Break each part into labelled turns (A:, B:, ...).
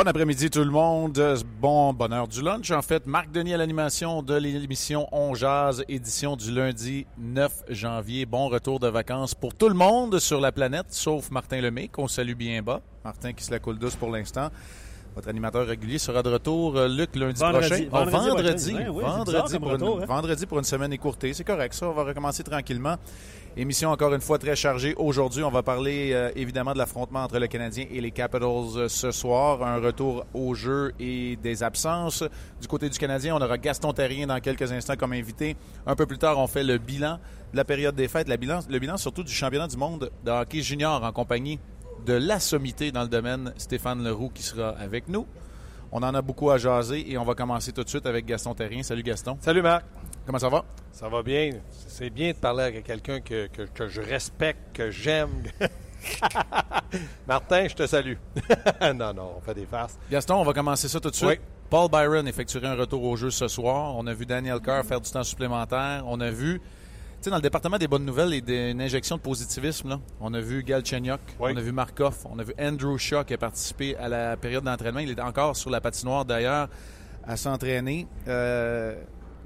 A: Bon après-midi tout le monde. Bon bonheur du lunch. En fait, Marc Denis à l'animation de l'émission On Jazz, édition du lundi 9 janvier. Bon retour de vacances pour tout le monde sur la planète, sauf Martin Lemay, qu'on salue bien bas. Martin qui se la coule douce pour l'instant. Votre animateur régulier sera de retour, euh, Luc, lundi
B: Vendredi.
A: prochain. Ah,
B: Vendredi,
A: vendredi,
B: ouais, oui, c'est
A: vendredi,
B: bizarre comme
A: pour une,
B: hein?
A: vendredi pour une semaine écourtée. C'est correct, ça. On va recommencer tranquillement. Émission encore une fois très chargée. Aujourd'hui, on va parler euh, évidemment de l'affrontement entre le Canadien et les Capitals euh, ce soir. Un retour au jeu et des absences. Du côté du Canadien, on aura Gaston Terrien dans quelques instants comme invité. Un peu plus tard, on fait le bilan de la période des fêtes, la bilan, le bilan surtout du championnat du monde de hockey junior en compagnie de la sommité dans le domaine, Stéphane Leroux, qui sera avec nous. On en a beaucoup à jaser et on va commencer tout de suite avec Gaston Terrien. Salut Gaston.
C: Salut Marc.
A: Comment ça va?
C: Ça va bien. C'est bien de parler avec quelqu'un que, que- que je respecte, que j'aime. Martin, je te salue. non, non, on fait des farces.
A: Gaston, on va commencer ça tout de suite.
C: Oui.
A: Paul Byron effectuerait un retour au jeu ce soir. On a vu Daniel Carr faire du temps supplémentaire. On a vu, tu sais, dans le département des bonnes nouvelles et d'une injection de positivisme, là, on a vu Galchenyuk,
C: Oui.
A: on a vu Markov, on a vu Andrew Shaw qui a participé à la période d'entraînement. Il est encore sur la patinoire d'ailleurs à s'entraîner. Euh,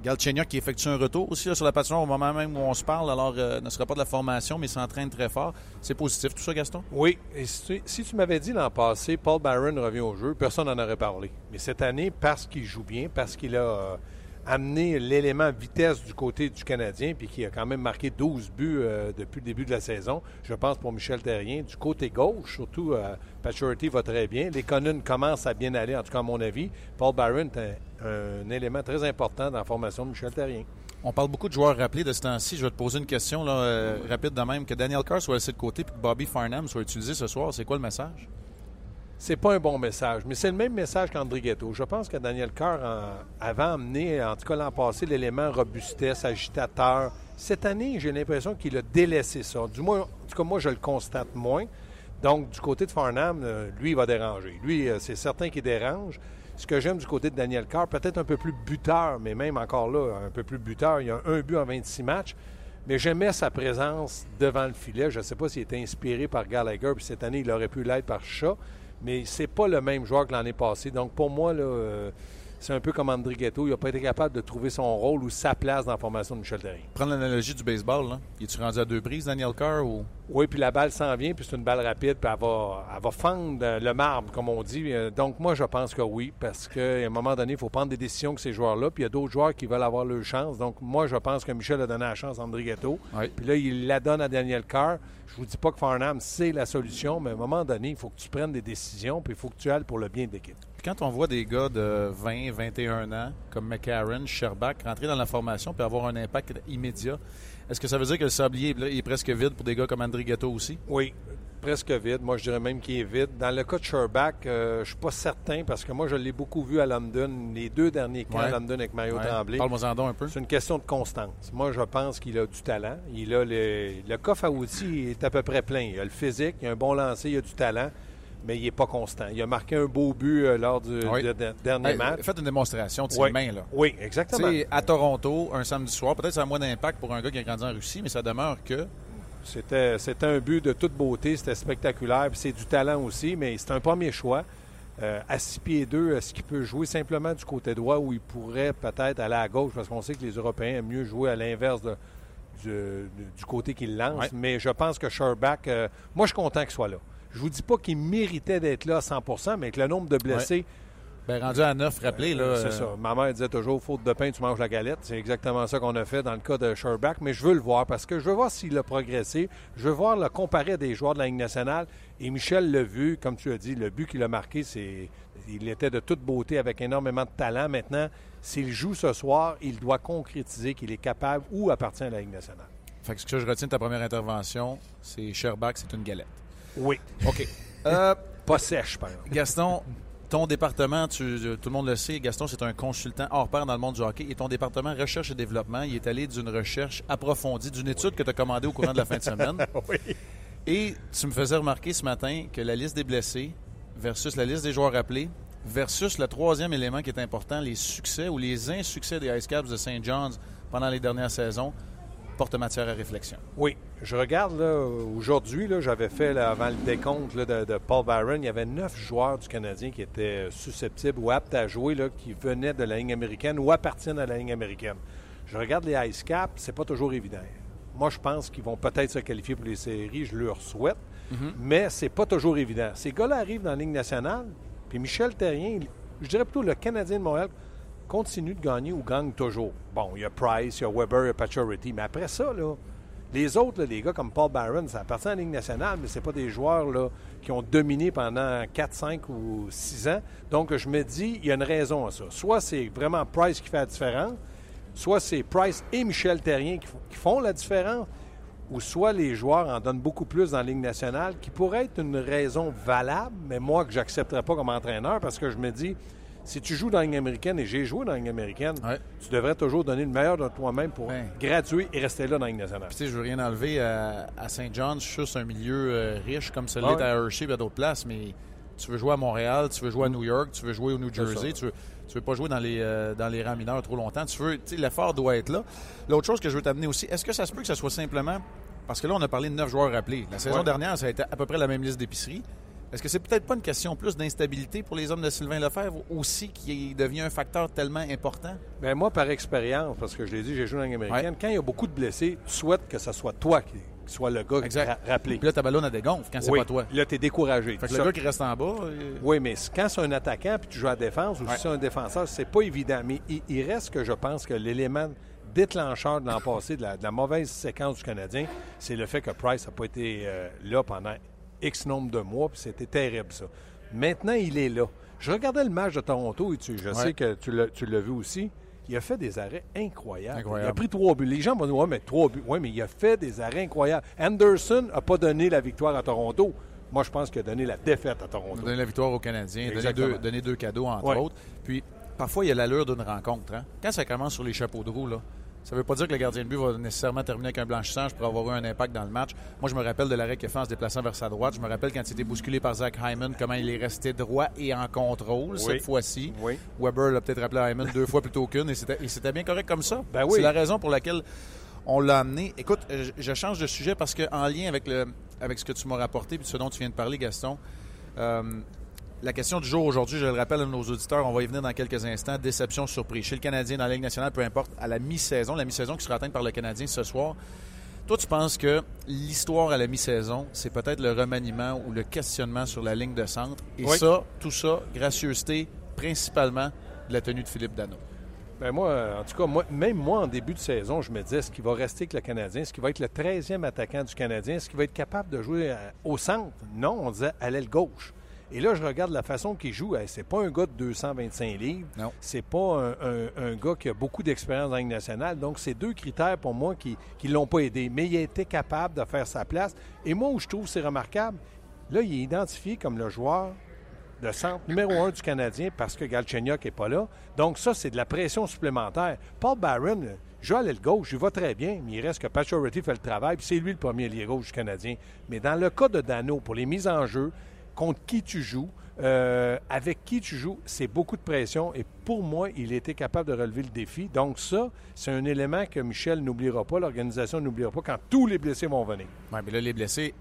A: Galchenyuk qui effectue un retour aussi sur la patinoire au moment même où on se parle. Alors, euh, ne sera pas de la formation, mais s'entraîne très fort. C'est positif tout ça, Gaston?
C: Oui, et si tu, si tu m'avais dit l'an passé, Paul Byron revient au jeu, personne n'en aurait parlé. Mais cette année, parce qu'il joue bien, parce qu'il a euh, amené l'élément vitesse du côté du Canadien, puis qu'il a quand même marqué 12 buts euh, depuis le début de la saison, je pense pour Michel Terrien, du côté gauche, surtout, euh, Paturity va très bien. Les Conan commencent à bien aller, en tout cas à mon avis. Paul Byron est un, un élément très important dans la formation de Michel Terrien.
A: On parle beaucoup de joueurs rappelés de ce temps-ci. Je vais te poser une question là, euh, rapide de même. Que Daniel Carr soit laissé de côté et que Bobby Farnham soit utilisé ce soir, c'est quoi le message?
C: C'est pas un bon message, mais c'est le même message qu'André Ghetto. Je pense que Daniel Carr en- avait amené, en tout cas l'an passé, l'élément robustesse, agitateur. Cette année, j'ai l'impression qu'il a délaissé ça. Du moins, en tout cas, moi, je le constate moins. Donc, du côté de Farnham, euh, lui, il va déranger. Lui, euh, c'est certain qu'il dérange. Ce que j'aime du côté de Daniel Carr, peut-être un peu plus buteur, mais même encore là, un peu plus buteur. Il y a un but en 26 matchs. Mais j'aimais sa présence devant le filet. Je ne sais pas s'il était inspiré par Gallagher, puis cette année, il aurait pu l'être par Shaw. Mais c'est pas le même joueur que l'année passée. Donc, pour moi, là, euh, c'est un peu comme André Ghetto. Il n'a pas été capable de trouver son rôle ou sa place dans la formation de Michel Terrien.
A: Prendre l'analogie du baseball, là. Es-tu rendu à deux prises, Daniel Carr? Ou...
C: Oui, puis la balle s'en vient, puis c'est une balle rapide, puis elle va, elle va fendre le marbre, comme on dit. Euh, Donc, moi, je pense que oui, parce qu'à un moment donné, il faut prendre des décisions avec ces joueurs-là, puis il y a d'autres joueurs qui veulent avoir leur chance. Donc, moi, je pense que Michel a donné la chance à André Ghetto.
A: Oui.
C: Puis là, il la donne à Daniel Carr. Je vous dis pas que Farnham, c'est la solution, mais à un moment donné, il faut que tu prennes des décisions, puis il faut que tu ailles pour le bien de l'équipe.
A: Quand on voit des gars de 20, 21 ans, comme McCarron, Sherbach, rentrer dans la formation puis avoir un impact immédiat, est-ce que ça veut dire que le sablier est presque vide pour des gars comme André Ghetto aussi?
C: Oui, presque vide. Moi, je dirais même qu'il est vide. Dans le cas de Sherbach, euh, je suis pas certain parce que moi, je l'ai beaucoup vu à London, les deux derniers camps
A: Ouais.
C: à London avec Mario
A: Ouais.
C: Tremblay.
A: Parle-moi-en donc un peu.
C: C'est une question de constance. Moi, je pense qu'il a du talent. Il a le, le coffre à outils est à peu près plein. Il a le physique, il a un bon lancer, il a du talent, mais il n'est pas constant. Il a marqué un beau but euh, lors du
A: Oui.
C: de- de- dernier
A: Hey,
C: match.
A: faites une démonstration de ses
C: Oui.
A: mains, là.
C: Oui, exactement.
A: sais, à Toronto, un samedi soir, peut-être ça a moins d'impact pour un gars qui a grandi en Russie, mais ça demeure que
C: C'était, c'était un but de toute beauté, c'était spectaculaire, c'est du talent aussi, mais c'est un premier choix. Euh, à 6 pieds 2, est-ce qu'il peut jouer simplement du côté droit où il pourrait peut-être aller à gauche, parce qu'on sait que les Européens aiment mieux jouer à l'inverse de- du, du côté qu'il lance.
A: Ouais.
C: Mais je pense que Sherbach, euh, moi je suis content qu'il soit là. Je vous dis pas qu'il méritait d'être là à 100% mais que le nombre de blessés,
A: ben, rendu à 9 rappelé, là.
C: euh, c'est
A: euh,
C: ça. Ma mère disait toujours, faute de pain, tu manges la galette. C'est exactement ça qu'on a fait dans le cas de Sherbach. Mais je veux le voir parce que je veux voir s'il a progressé. Je veux voir le comparer à des joueurs de la Ligue nationale. Et Michel l'a vu, comme tu as dit, le but qu'il a marqué, c'est il était de toute beauté avec énormément de talent. Maintenant, s'il joue ce soir, il doit concrétiser qu'il est capable ou appartient à la Ligue nationale.
A: Fait que ce que je retiens de ta première intervention, c'est Sherbach, c'est une galette.
C: Oui.
A: OK. Euh,
C: Pas sèche, par exemple.
A: Gaston, ton département, tu- tout le monde le sait, Gaston, c'est un consultant hors pair dans le monde du hockey. Et ton département recherche et développement, il est allé d'une recherche approfondie, d'une étude que tu as commandée au courant de la fin de semaine.
C: Oui.
A: Et tu me faisais remarquer ce matin que la liste des blessés versus la liste des joueurs appelés versus le troisième élément qui est important, les succès ou les insuccès des Ice Caps de St. John's pendant les dernières saisons, porte matière à réflexion.
C: Oui. Je regarde, là, aujourd'hui, là, j'avais fait, là, avant le décompte là, de, de Paul Byron, il y avait neuf joueurs du Canadien qui étaient susceptibles ou aptes à jouer, là, qui venaient de la ligne américaine ou appartiennent à la ligne américaine. Je regarde les Ice Caps, c'est pas toujours évident. Moi, je pense qu'ils vont peut-être se qualifier pour les séries, je leur souhaite, mais c'est pas toujours évident. Ces gars-là arrivent dans la Ligue nationale, puis Michel Terrien, je dirais plutôt le Canadien de Montréal, continue de gagner ou gagne toujours. Bon, il y a Price, il y a Weber, il y a Pacioretty, mais après ça, les autres, les gars comme Paul Barron, ça appartient à la Ligue nationale, mais c'est pas des joueurs qui ont dominé pendant 4, 5 ou 6 ans. Donc, je me dis, il y a une raison à ça. Soit c'est vraiment Price qui fait la différence, soit c'est Price et Michel Terrien qui font la différence, ou soit les joueurs en donnent beaucoup plus dans la Ligue nationale, qui pourrait être une raison valable, mais moi que j'accepterais pas comme entraîneur, parce que je me dis, si tu joues dans la Ligue américaine, et j'ai joué dans la Ligue américaine,
A: Ouais.
C: tu devrais toujours donner le meilleur de toi-même pour
A: Ouais.
C: graduer et rester là dans la Ligue nationale.
A: Puis, tu sais, je veux rien enlever à, à Saint John. Je suis c'est un milieu euh, riche comme celui
C: Ah ouais.
A: à Hershey et à d'autres places, mais tu veux jouer à Montréal, tu veux jouer à New York, tu veux jouer au New Jersey,
C: ça.
A: tu veux, tu veux pas jouer dans les, euh, dans les rangs mineurs trop longtemps. Tu veux, l'effort doit être là. L'autre chose que je veux t'amener aussi, est-ce que ça se peut que ce soit simplement. Parce que là, on a parlé de neuf joueurs rappelés. La saison
C: Ouais.
A: dernière, ça a été à peu près la même liste d'épicerie. Est-ce que c'est peut-être pas une question plus d'instabilité pour les hommes de Sylvain Lefebvre aussi qui devient un facteur tellement important?
C: Ben moi, par expérience, parce que je l'ai dit, j'ai joué dans la Ligue américaine, quand il y a beaucoup de blessés, tu souhaites que ce soit toi qui, qui soit le gars qui ra- rappelé.
A: Puis là, ta ballonne a dégonfle quand c'est
C: oui,
A: pas toi.
C: Là, tu es découragé.
A: Fait que le gars qui reste en bas. euh,
C: Oui, mais quand c'est un attaquant puis tu joues à la défense ou
A: Ouais.
C: si c'est un défenseur, c'est pas évident. Mais il, il reste que je pense que l'élément déclencheur de l'an passé, de la, de la mauvaise séquence du Canadien, c'est le fait que Price n'a pas été euh, là pendant X nombre de mois, puis c'était terrible, ça. Maintenant, il est là. Je regardais le match de Toronto et tu, je
A: Ouais.
C: sais que tu l'as, vu aussi. Il a fait des arrêts incroyables.
A: Incroyable.
C: Il a pris trois buts. Les gens vont dire Ouais, mais trois buts. Oui, mais il a fait des arrêts incroyables. Anderson n'a pas donné la victoire à Toronto. Moi, je pense qu'il a donné la défaite à Toronto.
A: donner la victoire aux Canadiens,
C: Exactement.
A: deux, donner deux cadeaux, entre
C: Ouais.
A: autres. Puis, parfois, il y a l'allure d'une rencontre. hein. Quand ça commence sur les chapeaux de roue, là, ça ne veut pas dire que le gardien de but va nécessairement terminer avec un blanchissage pour avoir eu un impact dans le match. Moi, je me rappelle de l'arrêt qu'il fait en se déplaçant vers sa droite. Je me rappelle quand il était bousculé par Zach Hyman, comment il est resté droit et en contrôle cette fois-ci.
C: Oui.
A: Weber l'a peut-être rappelé à Hyman deux fois plutôt qu'une et c'était bien correct comme ça.
C: Ben oui.
A: C'est la raison pour laquelle on l'a amené. Écoute, euh, je je change de sujet parce qu'en lien avec, le, avec ce que tu m'as rapporté et ce dont tu viens de parler, Gaston, euh, la question du jour aujourd'hui, je le rappelle à nos auditeurs, on va y venir dans quelques instants. Déception, surprise. Chez le Canadien, dans la Ligue nationale, peu importe, à la mi-saison, la mi-saison qui sera atteinte par le Canadien ce soir. Toi, tu penses que l'histoire à la mi-saison, c'est peut-être le remaniement ou le questionnement sur la ligne de centre? Et
C: Oui.
A: ça, tout ça, gracieuseté, principalement de la tenue de Philippe Dano.
C: Ben moi, en tout cas, moi, même moi, en début de saison, je me disais, est-ce qu'il va rester avec le Canadien? Est-ce qu'il va être le 13e attaquant du Canadien? Est-ce qu'il va être capable de jouer euh, au centre? Non, on disait à l'aile gauche. Et là, je regarde la façon qu'il joue. C'est pas un gars de 225 livres.
A: Non.
C: C'est pas un, un- un gars qui a beaucoup d'expérience dans la Ligue nationale. Donc, c'est deux critères pour moi qui ne l'ont pas aidé. Mais il a été capable de faire sa place. Et moi, où je trouve que c'est remarquable, là, il est identifié comme le joueur de centre numéro un du Canadien parce que Galchenyuk n'est pas là. Donc ça, c'est de la pression supplémentaire. Paul Barron, joue à l'aile gauche, il va très bien, mais il reste que Pacioretty fait le travail, puis c'est lui le premier ailier gauche du Canadien. Mais dans le cas de Dano, pour les mises en jeu, contre qui tu joues, euh, avec qui tu joues, c'est beaucoup de pression. Et pour moi, il était capable de relever le défi. Donc ça, c'est un élément que Michel n'oubliera pas, l'organisation n'oubliera pas quand tous les blessés vont venir.
A: Oui, mais là, les blessés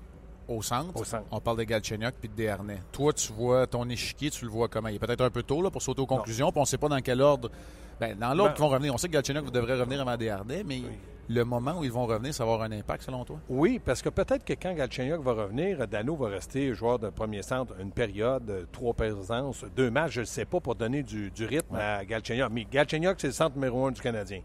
A: au centre,
C: Au centre.
A: on parle de Galchenyuk puis de Desharnais. Toi, tu vois ton échiquier, tu le vois comment? Il est peut-être un peu tôt là, pour sauter aux conclusions, puis on ne sait pas dans quel ordre. Ben, dans l'ordre
C: Ben-
A: qu'ils vont revenir. On sait que Galchenyuk devrait revenir avant Desharnais, mais
C: Oui.
A: le moment où ils vont revenir, ça va avoir un impact selon toi?
C: Oui, parce que peut-être que quand Galchenyuk va revenir, Dano va rester joueur de premier centre une période, trois présences, deux matchs, je ne sais pas, pour donner du, du rythme à Galchenyuk. Mais Galchenyuk, c'est le centre numéro un du Canadien.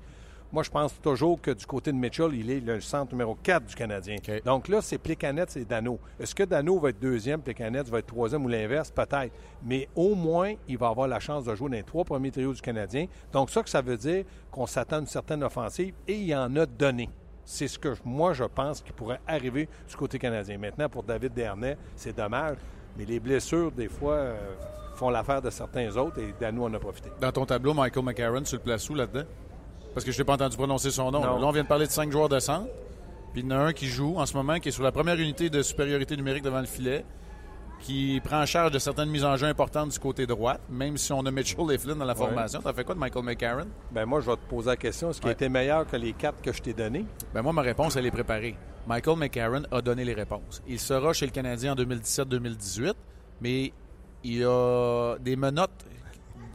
C: Moi, je pense toujours que du côté de Mitchell, il est le centre numéro 4 du Canadien. Donc là, c'est Plekanec et Dano. Est-ce que Dano va être deuxième, Plekanec va être troisième ou l'inverse? Peut-être. Mais au moins, il va avoir la chance de jouer dans les trois premiers trios du Canadien. Donc ça, que ça veut dire qu'on s'attend à une certaine offensive et il en a donné. C'est ce que moi, je pense qui pourrait arriver du côté canadien. Maintenant, pour David Dernay, c'est dommage. Mais les blessures, des fois, euh, font l'affaire de certains autres et Dano en a profité.
A: Dans ton tableau, Michael McCarron, tu le places où là-dedans? Parce que je n'ai pas entendu prononcer son nom.
C: Non.
A: Là, on vient de parler de cinq joueurs de centre. Puis il y en a un qui joue en ce moment, qui est sur la première unité de supériorité numérique devant le filet, qui prend en charge de certaines mises en jeu importantes du côté droit, même si on a Mitchell et Flynn dans la
C: Ouais.
A: formation. T'as fait quoi de Michael McCarron?
C: Ben moi, je vais te poser la question. Est-ce qu'il
A: Ouais.
C: a été meilleur que les quatre que je t'ai donnés?
A: Ben moi, ma réponse, elle est préparée. Michael McCarron a donné les réponses. Il sera chez le Canadien en 2017-2018, mais il a des menottes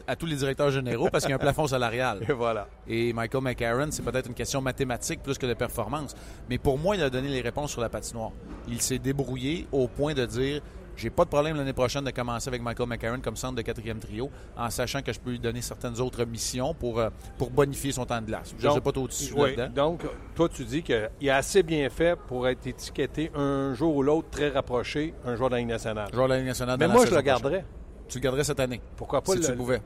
A: à tous les directeurs généraux parce qu'il y a un plafond salarial.
C: Et voilà.
A: Et Michael McCarron, c'est peut-être une question mathématique plus que de performance. Mais pour moi, il a donné les réponses sur la patinoire. Il s'est débrouillé au point de dire j'ai pas de problème l'année prochaine de commencer avec Michael McCarron comme centre de quatrième trio, en sachant que je peux lui donner certaines autres missions pour, euh, pour bonifier son temps de glace. Je ne sais pas trop dessus
C: oui,
A: là-dedans.
C: donc, toi, tu dis qu'il a assez bien fait pour être étiqueté un jour ou l'autre très rapproché, un joueur de la Ligue nationale.
A: Joueur de la Ligue nationale
C: Mais moi,
A: la
C: je le garderais.
A: Tu le garderais cette année.
C: Pourquoi pas
A: si
C: le-
A: tu pouvais.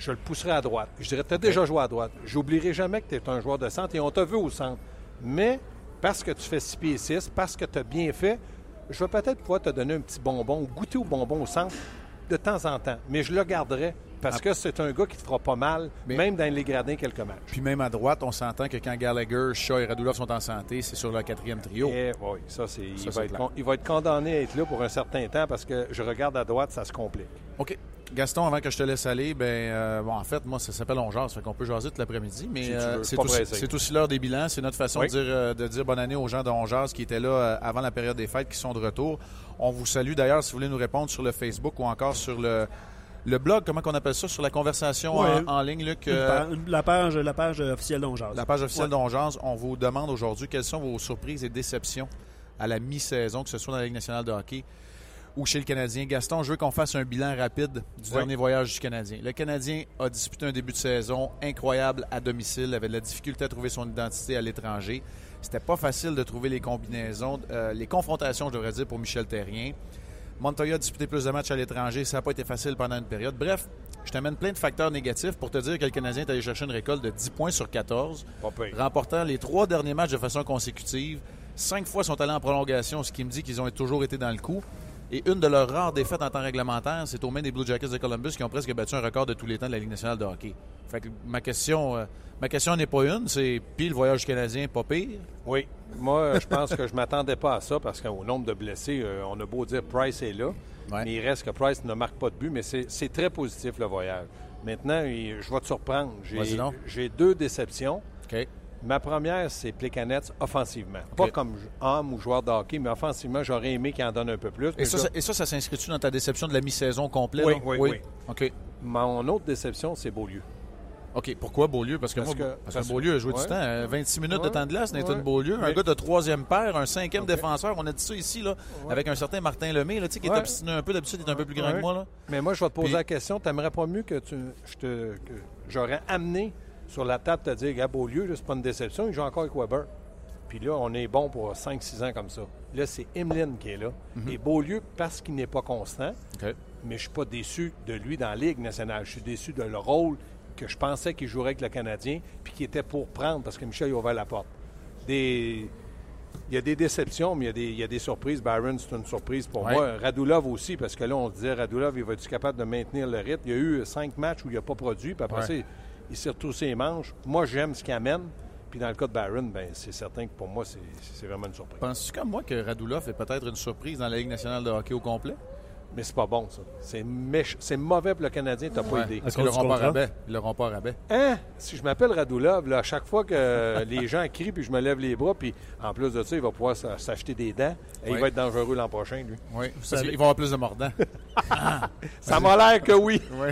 C: Je le pousserais à droite. Je dirais, tu as déjà joué à droite. J'oublierai jamais que tu es un joueur de centre et on t'a vu au centre. Mais parce que tu fais 6 pieds 6, parce que tu as bien fait, je vais peut-être pouvoir te donner un petit bonbon ou goûter au bonbon au centre de temps en temps. Mais je le garderai parce
A: Ah.
C: que c'est un gars qui te fera pas mal,
A: Mais-
C: même dans les gradins quelques matchs.
A: Puis même à droite, on s'entend que quand Gallagher, Shaw et Radulov sont en santé, c'est sur le quatrième trio.
C: Et, oui, ça, c'est, il, va être
A: clair.
C: con- il va être condamné à être là pour un certain temps parce que je regarde à droite, ça se complique.
A: OK. Gaston, avant que je te laisse aller, ben, euh, bon, en fait, moi, ça s'appelle On jase, fait qu'on peut jaser toute l'après-midi, mais
C: Si
A: euh, c'est aussi, l'heure des bilans. C'est notre façon
C: Oui.
A: de, dire, euh, de dire bonne année aux gens de On jase qui étaient là avant la période des fêtes, qui sont de retour. On vous salue d'ailleurs si vous voulez nous répondre sur le Facebook ou encore sur le, le blog, comment on appelle ça, sur la conversation
B: Ouais.
A: en, en ligne, Luc.
B: Une
A: euh,
B: la, page, la page officielle d'Ongeaz.
A: la page officielle
B: Ouais.
A: d'Ongeance, on vous demande aujourd'hui quelles sont vos surprises et déceptions à la mi-saison, que ce soit dans la Ligue nationale de hockey ou chez le Canadien. Gaston, je veux qu'on fasse un bilan rapide du dernier voyage du Canadien. Le Canadien a disputé un début de saison incroyable à domicile, avait de la difficulté à trouver son identité à l'étranger. C'était pas facile de trouver les combinaisons, euh, les confrontations, je devrais dire, pour Michel Terrien. Montoya a disputé plus de matchs à l'étranger, ça n'a pas été facile pendant une période. Bref, je t'amène plein de facteurs négatifs pour te dire que le Canadien est allé chercher une récolte de 10 points sur 14
C: Pas pire.
A: remportant les trois derniers matchs de façon consécutive. Cinq fois sont allés en prolongation, ce qui me dit qu'ils ont toujours été dans le coup. Et une de leurs rares défaites en temps réglementaire, c'est aux mains des Blue Jackets de Columbus qui ont presque battu un record de tous les temps de la Ligue nationale de hockey. Fait que ma question, euh, ma question n'est pas une, c'est puis le voyage canadien, pas pire?
C: Oui. Moi, je pense que je m'attendais pas à ça parce qu'au nombre de blessés, euh, on a beau dire Price est là,
A: Ouais.
C: mais il reste que Price ne marque pas de but, mais c'est très positif le voyage. Maintenant, je vais te surprendre. J'ai- deux déceptions. Ma première, c'est Plekanec offensivement. Pas comme homme ou joueur de hockey, mais offensivement, j'aurais aimé qu'il en donne un peu plus.
A: Et ça,
C: je-
A: ça- et ça, ça s'inscrit-tu dans ta déception de la mi-saison complète?
C: Oui, oui, oui.
A: OK.
C: Mon autre déception, c'est Beaulieu.
A: OK. Pourquoi Beaulieu? Parce que,
C: Parce
A: moi,
C: que-
A: parce
C: parce
A: que Beaulieu a joué
C: ouais.
A: du temps. euh, 26 minutes de temps de glace, Nathan
C: Ouais.
A: Beaulieu. Un
C: Mais-
A: gars de troisième paire, un cinquième défenseur. On a dit ça ici, là, avec un certain Martin Lemay, là, qui est obstiné un peu. D'habitude, il est un peu plus grand que moi. Là.
C: Mais moi, je vais te poser
A: Puis-
C: la question. T'aimerais pas mieux que tu, te, j'aurais amené sur la table te dire, gars, Beaulieu, là, c'est pas une déception, il joue encore avec Weber. Puis là, on est bon pour 5-6 ans comme ça. Là, c'est Emeline qui est là. Et Beaulieu, parce qu'il n'est pas constant, mais je suis pas déçu de lui dans la Ligue nationale. Je suis déçu de le rôle que je pensais qu'il jouerait avec le Canadien, puis qu'il était pour prendre parce que Michel a ouvert la porte. Des... Il y a des déceptions, mais il y a des, il y a des surprises. Byron, c'est une surprise pour
A: Ouais.
C: moi. Radulov aussi, parce que là, on se disait, Radulov, il va être capable de maintenir le rythme. Il y a eu cinq matchs où il n'a pas produit, puis après
A: Ouais.
C: Il, il s'est retroussé les manches. Moi, j'aime ce qu'il amène. Puis dans le cas de Byron, ben, c'est certain que pour moi, c'est vraiment une surprise.
A: Penses-tu comme moi que Radulov est peut-être une surprise dans la Ligue nationale de hockey au complet?
C: Mais c'est pas bon, ça. C'est méch- c'est mauvais pour le Canadien, t'as pas
A: Ouais.
C: idée.
A: Parce
B: À
A: qu'ils l'auront pas rabais. Ils l'auront pas rabais.
C: Hein? Si je m'appelle Radulov, là, à chaque fois que les gens crient puis je me lève les bras, puis en plus de ça, il va pouvoir s'acheter des dents et il va être dangereux l'an prochain, lui.
A: Oui. Parce qu'il va y avoir plus de mordants.
C: Ça m'a l'air que oui.
A: oui.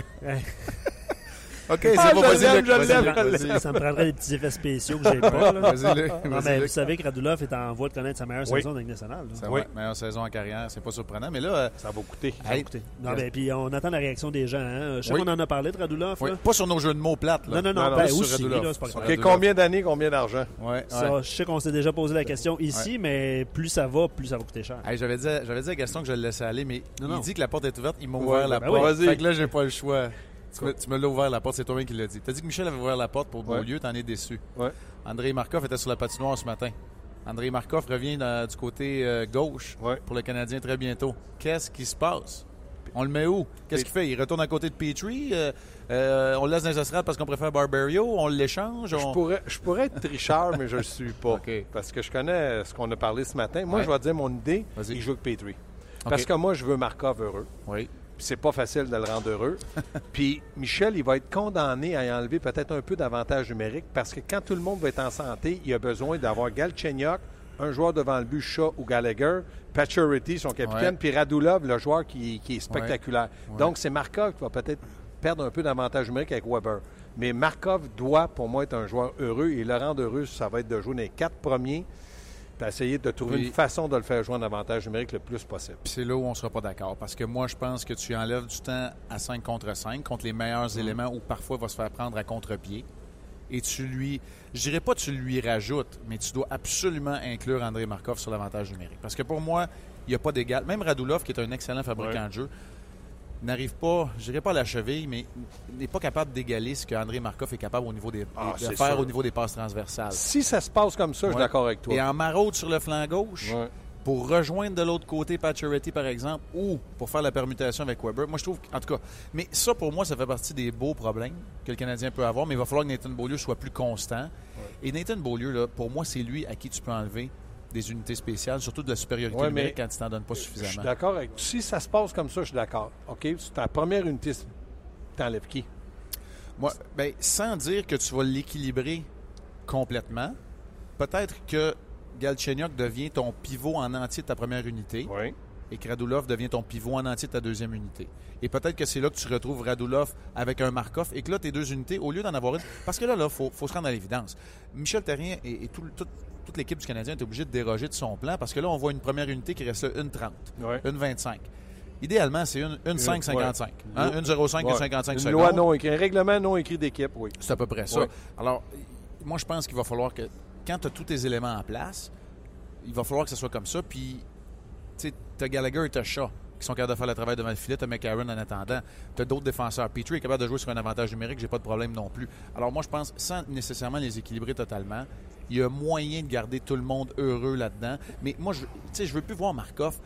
A: OK, c'est
C: Ah,
A: bon, vas-y, Luc,
C: l'aime.
B: Ça me prendrait des petits effets spéciaux que j'ai pas. là. Non, mais
A: Luc.
B: vous savez que Radulov est en voie de connaître sa meilleure
C: Oui.
B: saison nationale. là.
A: C'est
C: Oui.
A: vrai, meilleure saison en carrière, c'est pas surprenant. Mais là, euh,
C: Ça va coûter.
A: hey,
B: Écoutez, Non, mais puis on attend la réaction des gens. Hein. Je sais
A: Oui.
B: qu'on en a parlé de Radulov.
A: oui,
B: là.
A: pas sur nos jeux de mots plates. Là.
B: Non, non, non,
C: Non,
B: ben,
A: sur
B: aussi,
A: Radulov.
B: là, c'est pas
A: Sur
B: grave.
C: OK, combien d'années, combien d'argent?
A: Ouais, ouais.
B: Ça, je sais qu'on s'est déjà posé la question ici, mais plus ça va, plus ça va coûter cher.
A: J'avais, dit, à- j'avais dit à Gaston que je le laissais aller, mais il dit que la porte est ouverte. Il m'a
C: Ouais,
A: ouvert la
B: ben
A: porte.
C: oui. Vas-y.
A: Fait que là, j'ai pas le choix. Tu me, tu me l'as ouvert la porte, c'est toi-même qui l'as dit. T'as dit que Michel avait ouvert la porte pour
C: Ouais.
A: Beaulieu, t'en es déçu.
C: Ouais.
A: André Markov était sur la patinoire ce matin. André Markov revient dans- du côté euh, gauche
C: Ouais.
A: pour le Canadien très bientôt. Qu'est-ce qui se passe? On le met où? Qu'est-ce qu'il fait? Il retourne à côté de Petrie? Euh, euh, on le laisse dans les estrades parce qu'on préfère Barbario? On l'échange?
C: Je pourrais, je pourrais être tricheur, mais je ne le suis pas. Parce que je connais ce qu'on a parlé ce matin. Moi,
A: Ouais.
C: je vais te dire mon idée. Il joue avec Petrie. Parce que moi, je veux Markov heureux.
A: Oui.
C: Puis c'est pas facile de le rendre heureux. Puis Michel, il va être condamné à y enlever peut-être un peu d'avantage numérique parce que quand tout le monde va être en santé, il a besoin d'avoir Galchenyuk, un joueur devant le but, Shaw ou Gallagher, Pacioretty, son capitaine,
A: Ouais.
C: puis Radulov, le joueur qui, qui est spectaculaire.
A: Ouais.
C: Donc, c'est Markov qui va peut-être perdre un peu d'avantage numérique avec Weber. Mais Markov doit, pour moi, être un joueur heureux. Et le rendre heureux, ça va être de jouer dans les quatre premiers puis essayer de trouver une façon de le faire jouer en avantage numérique le plus possible.
A: C'est là où on ne sera pas d'accord. Parce que moi, je pense que tu enlèves du temps à 5 contre 5, contre les meilleurs éléments où parfois il va se faire prendre à contre-pied. Et tu lui. Je dirais pas tu lui rajoutes, mais tu dois absolument inclure André Markov sur l'avantage numérique. Parce que pour moi, il n'y a pas d'égal. Même Radulov, qui est un excellent fabricant
C: Ouais.
A: de jeu, n'arrive pas, je dirais pas à la cheville, mais n'est pas capable d'égaler ce que André Markov est capable au niveau des,
C: Ah,
A: de faire
C: sûr.
A: au niveau des passes transversales.
C: Si ça se passe comme ça, je suis d'accord avec toi.
A: Et en maraude sur le flanc gauche,
C: Ouais.
A: pour rejoindre de l'autre côté Pacioretty, par exemple, ou pour faire la permutation avec Weber. Moi, je trouve, en tout cas, mais ça, pour moi, ça fait partie des beaux problèmes que le Canadien peut avoir, mais il va falloir que Nathan Beaulieu soit plus constant. Et Nathan Beaulieu, là, pour moi, c'est lui à qui tu peux enlever des unités spéciales, surtout de la supériorité
C: Ouais,
A: numérique quand tu t'en donnes pas
C: Je suis
A: suffisamment.
C: d'accord avec Si ça se passe comme ça, je suis d'accord. OK? C'est ta première unité, t'enlèves qui?
A: Moi, ben, sans dire que tu vas l'équilibrer complètement, peut-être que Galchenyuk devient ton pivot en entier de ta première unité.
C: Oui.
A: et que Radulov devient ton pivot en entier de ta deuxième unité. Et peut-être que c'est là que tu retrouves Radulov avec un Markov et que là, tes deux unités, au lieu d'en avoir une. Parce que là, il faut, faut se rendre à l'évidence. Michel Terrien et, et tout- tout- toute l'équipe du Canadien est obligée de déroger de son plan parce que là, on voit une première unité qui reste une 30,
C: Ouais.
A: une 25. Idéalement, c'est une, une 5-55. Hein? Une 0,5
C: Ouais.
A: et 55
C: Une
A: secondes.
C: loi non écrite, un règlement non écrit d'équipe, oui.
A: C'est à peu près ça.
C: Ouais.
A: Alors, moi, je pense qu'il va falloir que, quand tu as tous tes éléments en place, il va falloir que ce soit comme ça. Puis, tu sais, tu as Gallagher et tu as Shaw qui sont capables de faire le travail devant le filet. Tu as McCarron en attendant. Tu as d'autres défenseurs. Petrie est capable de jouer sur un avantage numérique. J'ai pas de problème non plus. Alors, moi, je pense, sans nécessairement les équilibrer totalement, il y a moyen de garder tout le monde heureux là-dedans. Mais moi, je, tu sais, je veux plus voir Markov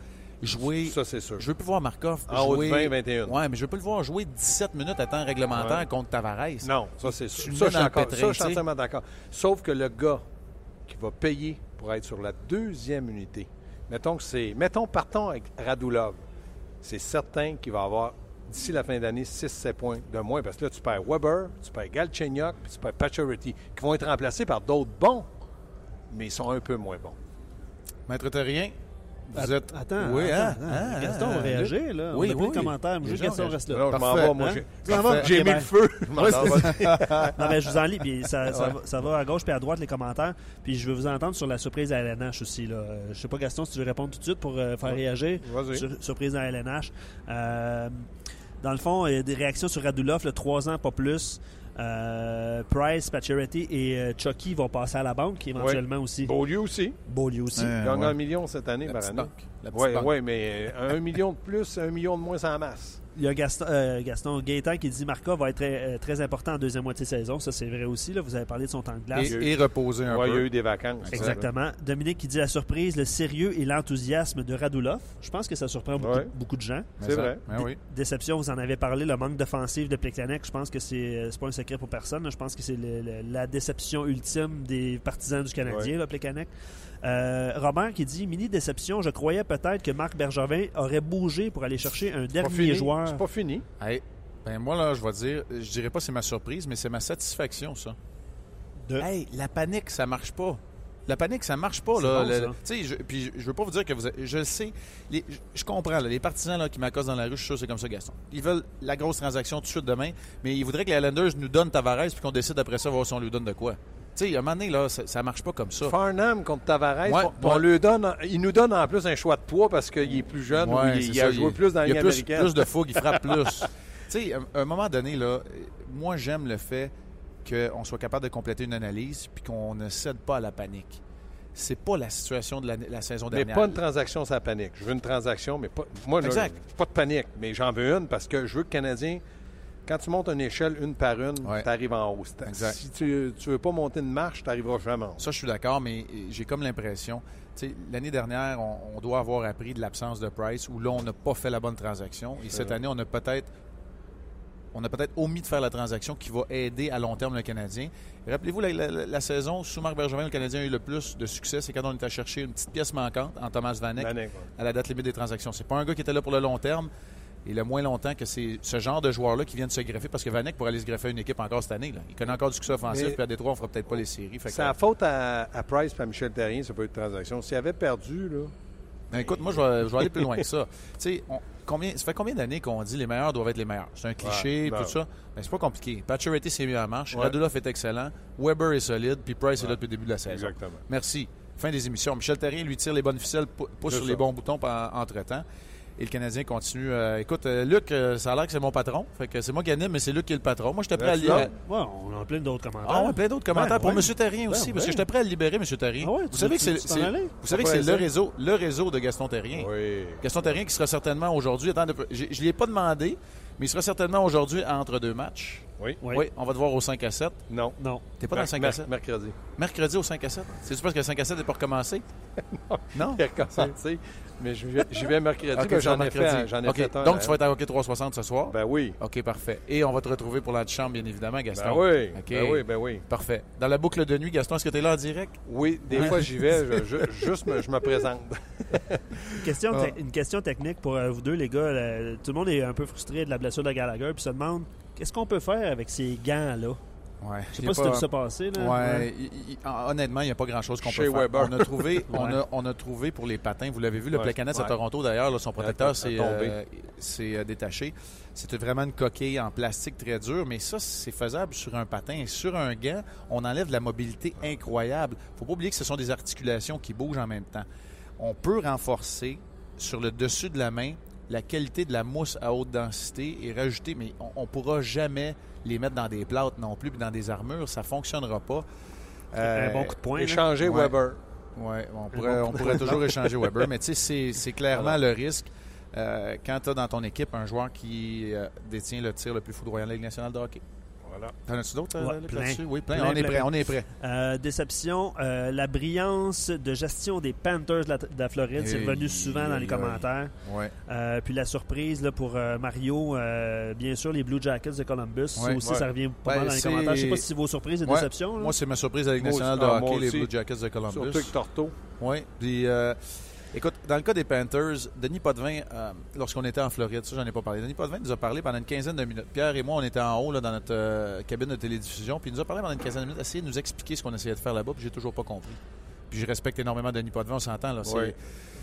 A: jouer.
C: Ça, c'est sûr.
A: Je veux plus voir Markov
C: En
A: jouer.
C: 20, 21.
A: Ouais, mais je veux plus le voir jouer 17 minutes à temps réglementaire
C: Ouais.
A: contre Tavares.
C: Non, ça, c'est sûr. Ça, d'accord.
A: pétrin,
C: Ça, je suis entièrement d'accord. Sauf que le gars qui va payer pour être sur la deuxième unité, mettons que c'est. Mettons, partons avec Radulov. C'est certain qu'il va avoir, d'ici la fin d'année, 6-7 points de moins. Parce que là, tu perds Weber, tu perds Galchenyuk, puis tu perds Pacioretty, qui vont être remplacés par d'autres bons, mais ils sont un peu moins bons.
A: Maître Terrien, vous êtes.
B: Attends,
A: Oui,
B: attends,
A: hein?
B: attends.
A: Ah,
B: Gaston
A: ah,
B: va réagir, là.
A: Oui,
B: On a
A: oui.
B: de commentaires. mais Juste Gaston reste là.
C: Je m'en vais, moi.
B: Hein?
C: j'ai- mis le feu.
B: Non, mais je vous en lis. Puis ça, ça, va, ça va à gauche puis à droite, les commentaires. Puis je veux vous entendre sur la surprise à LNH aussi. Là. Euh, Je sais pas, Gaston, si tu veux répondre tout de suite pour euh, faire réagir.
C: Vas-y.
B: Sur- surprise à LNH. Euh, dans le fond, il y a des réactions sur Radulov, le 3 ans, pas plus. Euh, Price, Pacioretty et euh, Chucky vont passer à la banque éventuellement aussi.
C: Beaulieu aussi.
B: Beaulieu aussi.
C: Il gagne
A: ouais.
C: un million cette année Oui, ouais, mais euh, un million de plus, un million de moins en masse.
B: Il y a Gaston, euh, Gaston Gaétan qui dit Marca va être très, euh, très important en deuxième moitié de saison. Ça, c'est vrai aussi. Là. Vous avez parlé de son temps de glace.
A: Et, et reposer un
C: Ouais, il y a
A: peu.
C: eu des vacances.
B: Exactement. Dominique qui dit la surprise, le sérieux et l'enthousiasme de Radulov. Je pense que ça surprend beaucoup,
C: Ouais.
B: beaucoup de gens.
C: C'est
A: ça-
C: vrai.
A: ben oui.
B: Déception, vous en avez parlé, le manque d'offensive de Plekanec. Je pense que c'est euh, pas un secret pour personne. Je pense que c'est la déception ultime des partisans du Canadien,
C: Ouais.
B: là, Plekanec. Euh, Robert qui dit mini déception. Je croyais peut-être que Marc Bergevin aurait bougé pour aller chercher un dernier joueur.
C: C'est pas fini.
A: Hey, ben moi, là, je vais dire, je dirais pas c'est ma surprise, mais c'est ma satisfaction, ça.
B: De-
A: Hey, la panique, ça marche pas. La panique, ça marche pas. Là,
B: bon,
A: Le-
B: ça.
A: je, puis je, je veux pas vous dire que vous êtes- Je le sais. les- je, je comprends. là, les partisans là, qui m'accostent dans la rue, je suis sûr que c'est comme ça, Gaston. Ils veulent la grosse transaction tout de suite demain, mais ils voudraient que les Islanders nous donnent Tavares puis qu'on décide après ça voir si on lui donne de quoi. Tu sais, à un moment donné, là, ça, ça marche pas comme ça.
C: Farnham contre Tavares,
A: Ouais,
C: on- lui donne, il nous donne en plus un choix de poids parce qu'il est plus jeune ou il,
A: ça,
C: a joué plus dans
A: il a plus, de fougue, il frappe plus. tu sais, à un moment donné, là, moi, j'aime le fait qu'on soit capable de compléter une analyse puis qu'on ne cède pas à la panique. C'est pas la situation de la, la saison
C: Mais
A: dernière.
C: pas une transaction sans panique. Je veux une transaction, mais pas. Moi, là,
A: Exact.
C: pas de panique, mais j'en veux une parce que je veux que le Canadien, quand tu montes une échelle une par une,
A: Ouais.
C: tu arrives en haut.
A: Exact.
C: Si tu ne veux pas monter une marche, tu n'arriveras jamais en haut.
A: Ça, je suis d'accord, mais j'ai comme l'impression, l'année dernière, on, on doit avoir appris de l'absence de Price, où là, on n'a pas fait la bonne transaction. Et cette
C: vrai.
A: année, on a peut-être on a peut-être omis de faire la transaction qui va aider à long terme le Canadien. Rappelez-vous, la, la- la saison sous Marc Bergevin, le Canadien a eu le plus de succès, c'est quand on est allé chercher une petite pièce manquante en Thomas Vanek
C: Vanek, ouais.
A: à la date limite des transactions. C'est pas un gars qui était là pour le long terme. Et le moins longtemps que c'est ce genre de joueurs-là qui viennent se greffer, parce que Vanek pourrait aller se greffer à une équipe encore cette année. Là. Il connaît encore du succès offensif,
C: Mais-
A: puis à Détroit, on fera peut-être pas les séries.
C: C'est la faute à, à Price et à Michel Terrien, ça peut être une transaction. S'il avait perdu, là,
A: Ben, écoute, moi, je vais, je vais aller plus loin que ça. Tu sais, combien, ça fait combien d'années qu'on dit les meilleurs doivent être les meilleurs? C'est un cliché,
C: Ouais, ben
A: tout ça. Mais c'est pas compliqué. Pacioretty s'est mis en marche.
C: Ouais.
A: Radulov est excellent. Weber est solide. Puis Price est là depuis le début de la saison.
C: Exactement.
A: Merci. Fin des émissions. Michel Terrien lui tire les bonnes ficelles, pou- pousse sur
C: ça.
A: les bons boutons en- entre-temps. Et le Canadien continue. euh, écoute, euh, Luc, euh, ça a l'air que c'est mon patron. Fait que c'est moi qui anime, mais c'est Luc qui est le patron. Moi, j'étais prêt à
C: go.
B: Ouais, on a plein d'autres commentaires.
A: Ah ouais, plein d'autres commentaires
B: Ben,
A: pour
B: ouais.
A: M. Terrien aussi,
B: Ben,
A: parce que j'étais prêt à le libérer, M. Terrien.
B: Ah ouais,
A: vous savez que c'est vous savez que c'est le réseau, le réseau de Gaston Terrien.
C: oui.
A: Gaston Terrien qui sera certainement aujourd'hui. Attends, je ne l'ai pas demandé, mais il sera certainement aujourd'hui entre deux matchs.
C: Oui.
B: Oui.
A: Oui, on va te voir au 5 à 7.
C: Non.
B: Non.
A: T'es pas dans le 5 à 7?
C: Mercredi.
A: Mercredi au 5 à 7? C'est-tu parce que le 5 à 7 n'est pas recommencé? non?
C: Il a commencé, mais je vais- j'y vais mercredi.
A: Ok,
C: ben, j'en ai
A: mercredi.
C: fait, j'en ai
A: Ok,
C: fait un.
A: Donc,
C: là.
A: tu vas être à Hockey 360 ce soir?
C: Ben oui.
A: OK, parfait. Et on va te retrouver pour l'antichambre, bien évidemment, Gaston.
C: Ben oui.
A: OK.
C: Ben oui, ben oui.
A: Parfait. Dans la boucle de nuit, Gaston, est-ce que tu es là en direct?
C: Oui, des fois j'y vais, je, je- juste me- je me présente.
B: Une question,
A: Ah.
B: une question technique pour euh, vous deux, les gars. Euh, tout le monde est un peu frustré de la blessure de Gallagher puis se demande qu'est-ce qu'on peut faire avec ces gants-là?
A: Ouais.
B: Je sais pas si tu as vu ça passer. Là.
A: Ouais, honnêtement, il n'y a pas grand-chose qu'on peut faire.
C: Weber.
A: On a trouvé, on a, on a trouvé pour les patins, vous l'avez vu, le
C: Ouais,
A: Plecanet à. Toronto d'ailleurs, son protecteur
C: a
A: s'est
C: tombé.
A: euh, s'est, euh, détaché. C'était vraiment une coquille en plastique très dur, mais ça, c'est faisable sur un patin. Et sur un gant, on enlève de la mobilité incroyable. faut pas oublier que ce sont des articulations qui bougent en même temps. On peut renforcer sur le dessus de la main la qualité de la mousse à haute densité et rajouter, mais on ne pourra jamais les mettre dans des plâtres non plus, puis dans des armures, ça ne fonctionnera pas.
B: un
A: Euh,
B: bon coup de poing.
C: Échanger
A: Ouais.
C: Weber.
A: oui, on pourrait, on pourrait toujours échanger Weber, mais tu sais, c'est- c'est clairement le risque euh, quand tu as dans ton équipe un joueur qui euh, détient le tir le plus foudroyant de la Ligue nationale de hockey.
C: Voilà.
A: T'en as-tu d'autres
B: Ouais,
A: là-dessus? Oui, plein.
B: Plein,
A: on est
B: plein.
A: prêt, on est prêt.
B: Euh, déception, euh, la brillance de gestion des Panthers de la, de la Floride, c'est revenu souvent dans les commentaires.
A: Ouais.
B: Euh, puis la surprise là, pour euh, Mario, euh, bien sûr, les Blue Jackets de Columbus. Ça
A: Ouais.
B: aussi,
C: Ouais.
B: ça revient pas
A: Ben,
B: mal dans les commentaires. Je sais pas si c'est vos surprises et
A: Ouais.
B: déceptions. là.
A: Moi, c'est ma surprise nationale
C: aussi.
A: de
C: Ah,
A: hockey, les. Blue Jackets de Columbus.
C: Surtout avec Torto.
A: Oui. Puis, euh, écoute, dans le cas des Panthers, Denis Potvin, euh, lorsqu'on était en Floride, ça, j'en ai pas parlé. Denis Potvin nous a parlé pendant une quinzaine de minutes. Pierre et moi, on était en haut dans notre euh, cabine de télédiffusion, puis il nous a parlé pendant une quinzaine de minutes, essayer de nous expliquer ce qu'on essayait de faire là-bas, puis j'ai toujours pas compris. Puis je respecte énormément Denis Potvin, on s'entend. Là,
C: Oui.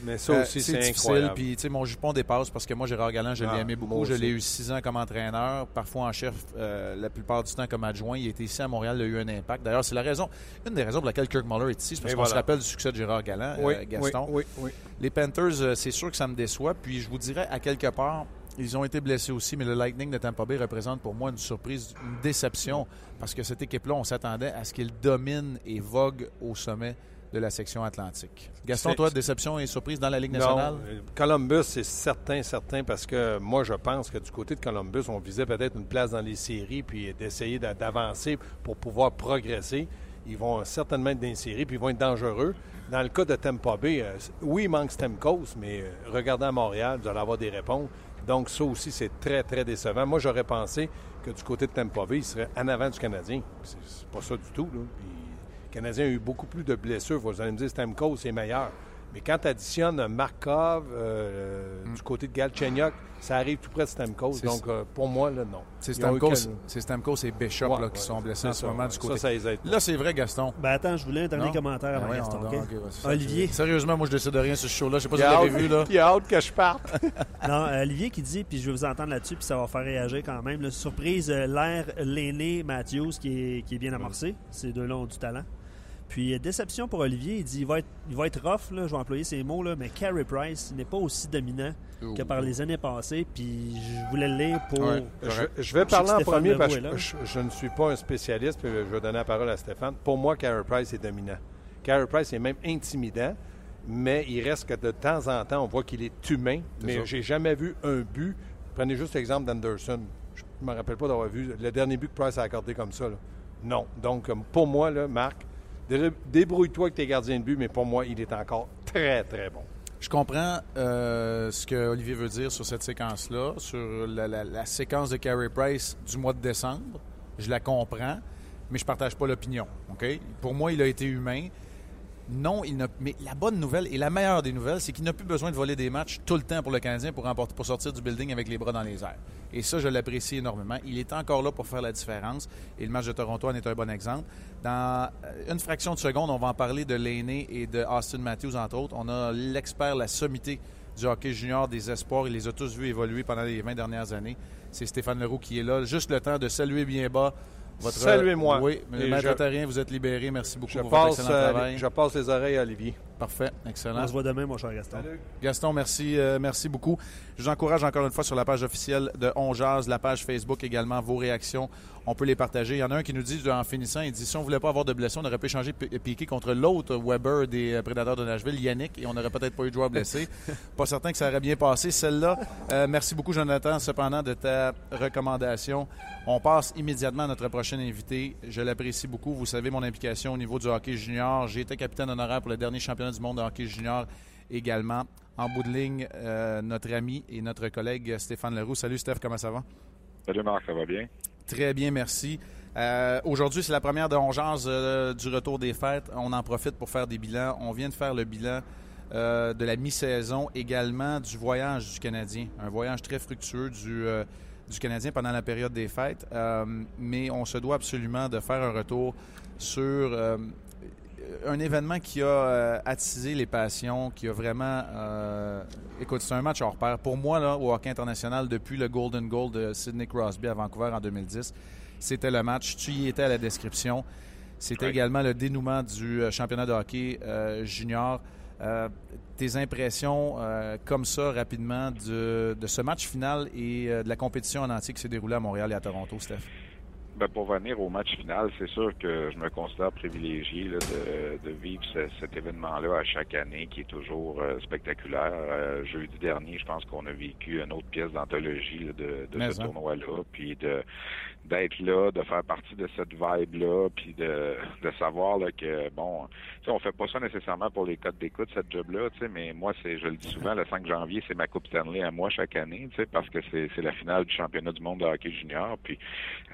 C: Mais ça
A: euh,
C: aussi, c'est
A: difficile. Puis, tu sais, mon jupon dépasse parce que moi, Gérard Galland, je l'ai
C: Ah,
A: aimé beaucoup. Je l'ai eu six ans comme entraîneur, parfois en chef, euh, la plupart du temps comme adjoint. Il était ici à Montréal, il a eu un impact. D'ailleurs, c'est la raison, une des raisons pour laquelle Kirk Muller est ici, c'est parce qu'on se rappelle du succès de Gérard Galland,
C: oui,
A: euh, Gaston.
C: oui, oui, oui.
A: Les Panthers, c'est sûr que ça me déçoit. Puis je vous dirais, à quelque part, ils ont été blessés aussi, mais le Lightning de Tampa Bay représente pour moi une surprise, une déception, parce que cette équipe-là, on s'attendait à ce qu'il domine et vogue au sommet de la section atlantique. Gaston, toi, déception et surprise dans la Ligue nationale?
C: Non, euh, Columbus, c'est certain, certain, parce que moi, je pense que du côté de Columbus, on visait peut-être une place dans les séries, puis d'essayer d'a- d'avancer pour pouvoir progresser. Ils vont certainement être dans les séries, puis ils vont être dangereux. Dans le cas de Tampa Bay, euh, oui, il manque Stamkos, mais euh, regardez à Montréal, vous allez avoir des réponses. Donc, ça aussi, c'est très, très décevant. Moi, j'aurais pensé que du côté de Tampa Bay, il serait en avant du Canadien. C'est pas ça du tout. Là. Puis, Canadien a eu beaucoup plus de blessures. Vous allez me dire, Stamkos est meilleur. Mais quand tu additionnes Markov euh,
A: Mm.
C: du côté de Galchenyuk, ça arrive tout près de Stamkos.
A: C'est-
C: Donc, euh, pour moi, là, non.
A: C'est Stamkos, c'est Stamkos et Bishop
C: Ouais,
A: là,
C: ouais,
A: qui sont blessés
C: c'est
A: en ce moment
C: ouais.
A: du côté.
C: ça les aide pas.
A: Là, c'est vrai, Gaston.
B: Ben attends, je voulais un dernier
A: Non?
B: commentaire avant
A: Ah ouais,
B: Gaston.
A: c'est.
B: Olivier.
A: Sérieusement, moi, je décide de rien sur ce show-là. Je sais pas si vous l'avez vu, là.
C: il a hâte que je parte.
B: Non, euh, Olivier qui dit, puis je vais vous entendre là-dessus, puis ça va faire réagir quand même. là. surprise, l'air l'aîné Matthews qui est, qui est bien amorcé. Ces deux-là ont du talent. Puis euh, déception pour Olivier, il dit il va être, il va être rough, là, je vais employer ces mots, là, mais Carey Price n'est pas aussi dominant que par les années passées. Puis je voulais le lire pour.
A: Ouais.
C: Je, je vais
B: Je
C: parler en
B: Stéphane
C: premier parce
B: est
C: que je, je ne suis pas un spécialiste, puis je vais donner la parole à Stéphane. Pour moi, Carey Price est dominant. Carey Price est même intimidant, mais il reste que de temps en temps, on voit qu'il est humain.
A: C'est
C: Mais j'ai jamais vu un but. Prenez juste l'exemple d'Anderson. Je ne me rappelle pas d'avoir vu le dernier but que Price a accordé comme ça. là. Non. Donc, euh, pour moi, là, Marc, débrouille-toi avec tes gardiens de but, mais pour moi, il est encore très, très bon.
A: Je comprends euh, ce que Olivier veut dire sur cette séquence-là, sur la, séquence de Carey Price du mois de décembre. Je la comprends, mais je partage pas l'opinion. Pour moi, il a été humain. Non, il n'a. Mais la bonne nouvelle et la meilleure des nouvelles, c'est qu'il n'a plus besoin de voler des matchs tout le temps pour le Canadien pour, remporter, pour sortir du building avec les bras dans les airs. Et ça, je l'apprécie énormément. Il est encore là pour faire la différence. Et le match de Toronto en est un bon exemple. Dans euh, une fraction de seconde, on va en parler de Laney et de Austin Matthews, entre autres. On a l'expert, la sommité du hockey junior, des espoirs. Il les a tous vus évoluer pendant les 20 dernières années. C'est Stéphane Leroux qui est là. Juste le temps de saluer bien bas votre.
C: Saluez-moi.
A: Oui,
C: Et
A: Maître
C: je-
A: vous êtes libéré. Merci beaucoup
C: Je
A: pour votre
C: passe,
A: excellent
C: euh,
A: travail.
C: je passe les oreilles à Olivier.
A: Parfait, excellent.
B: On se voit demain, mon cher Gaston.
A: Gaston, merci, euh, merci beaucoup. Je vous encourage encore une fois sur la page officielle de On Jazz, la page Facebook également, vos réactions. On peut les partager. Il y en a un qui nous dit, en finissant, il dit si on voulait pas avoir de blessés, on aurait pu échanger Piqué contre l'autre Weber des euh, Prédateurs de Nashville, Yannick, et on n'aurait peut-être pas eu de joueur blessé. pas certain que ça aurait bien passé, celle-là. Euh, merci beaucoup, Jonathan, cependant, de ta recommandation. On passe immédiatement à notre prochain invité. Je l'apprécie beaucoup. Vous savez mon implication au niveau du hockey junior. J'ai été capitaine honoraire pour le dernier championnat du monde de hockey junior également. En bout de ligne, euh, notre ami et notre collègue Stéphane Leroux. Salut Steph, comment ça va?
D: Salut Marc, ça va bien?
A: Très bien, merci. Euh, Aujourd'hui, c'est la première de On Jase, euh, du retour des fêtes. On en profite pour faire des bilans. On vient de faire le bilan euh, de la mi-saison, également du voyage du Canadien. Un voyage très fructueux du, du Canadien pendant la période des fêtes. Mais on se doit absolument de faire un retour sur un événement qui a euh, attisé les passions, qui a vraiment... euh, écoute, c'est un match hors pair. Pour moi, là, au hockey international, depuis le Golden Goal de Sidney Crosby à Vancouver en 2010, c'était le match. Tu y étais à la description. C'était également le dénouement du euh, championnat de hockey euh, junior. Tes impressions comme ça, rapidement, de, de ce match final et de la compétition en entier qui s'est déroulée à Montréal et à Toronto, Steph?
D: Ben, pour venir au match final, c'est sûr que je me considère privilégié là, de, de vivre ce- cet événement-là à chaque année qui est toujours euh, spectaculaire. Euh, jeudi dernier, je pense qu'on a vécu une autre pièce d'anthologie de, de
A: Mais
D: ce tournoi-là, puis de d'être là, de faire partie de cette vibe-là, puis de, de savoir là, que, bon, on fait pas ça nécessairement pour les codes d'écoute, cette job-là, mais moi, c'est, je le dis souvent, le 5 janvier, c'est ma Coupe Stanley à moi chaque année, parce que c'est, la finale du championnat du monde de hockey junior, puis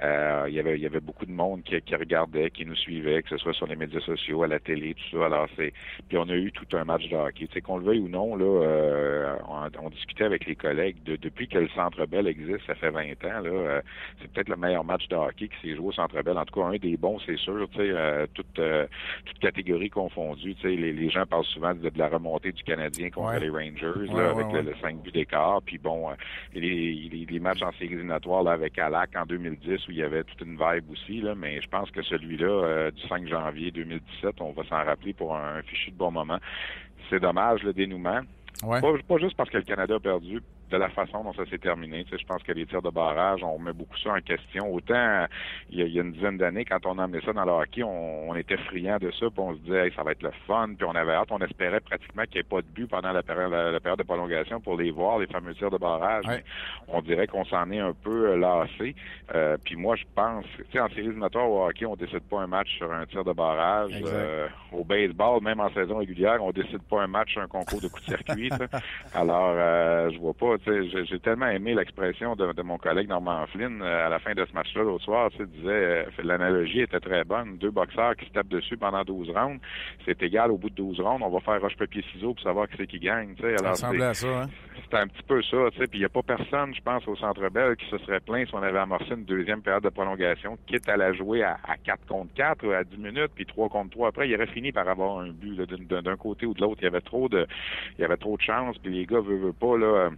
D: euh, y avait il y avait beaucoup de monde qui, qui regardait, qui nous suivait, que ce soit sur les médias sociaux, à la télé, tout ça. Alors c'est puis on a eu tout un match de hockey. Tu sais qu'on le veuille ou non, là, euh, on, on discutait avec les collègues de, depuis que le Centre Bell existe, ça fait 20 ans. Là, euh, c'est peut-être le meilleur match de hockey qui s'est joué au Centre Bell. En tout cas, un des bons, c'est sûr. Tu sais, euh, toute euh, toute catégorie confondue. Tu sais, les, les gens parlent souvent de, de la remontée du Canadien contre
A: Ouais.
D: les Rangers,
A: Ouais,
D: là,
A: ouais,
D: avec le, le 5 buts d'écart. Puis bon, euh, les, les, les matchs en séries éliminatoires là, avec Alak en 2010 où il y avait toute une vibe aussi, là, mais je pense que celui-là euh, du 5 janvier 2017, on va s'en rappeler pour un, fichu de bon moment. C'est dommage le dénouement.
A: Ouais.
D: Pas, pas juste parce que le Canada a perdu, de la façon dont ça s'est terminé. Tu sais, je pense que les tirs de barrage, on met beaucoup ça en question. Autant il y a, il y a une dizaine d'années, quand on a amené ça dans le hockey, on, on était friand de ça, puis on se disait hey, ça va être le fun, puis on avait hâte, on espérait pratiquement qu'il n'y ait pas de but pendant la période, la, la période de prolongation pour les voir, les fameux tirs de barrage.
A: Ouais.
D: Mais on dirait qu'on s'en est un peu euh, lassé. Euh, puis moi, je pense, tu sais, en séries éliminatoires au hockey, on décide pas un match sur un tir de barrage. Euh, au baseball, même en saison régulière, on décide pas un match sur un concours de coups de circuit. Alors, euh, je vois pas. J'ai tellement aimé l'expression de, de, mon collègue Norman Flynn à la fin de ce match-là l'autre soir. Tu disait l'analogie était très bonne. Deux boxeurs qui se tapent dessus pendant 12 rounds, c'est égal au bout de 12 rounds. On va faire roche-papier-ciseaux pour savoir qui c'est qui gagne.
A: Alors, ça à ça, hein?
D: C'est un petit peu ça. Puis il n'y a pas personne, je pense, au Centre Bell qui se serait plaint si on avait amorcé une deuxième période de prolongation, quitte à la jouer à, à 4 contre 4 ou à 10 minutes, puis 3 contre 3. Après, il aurait fini par avoir un but d'un côté ou de l'autre. Il y avait trop de il y avait trop de chance, puis les gars veulent, veulent pas là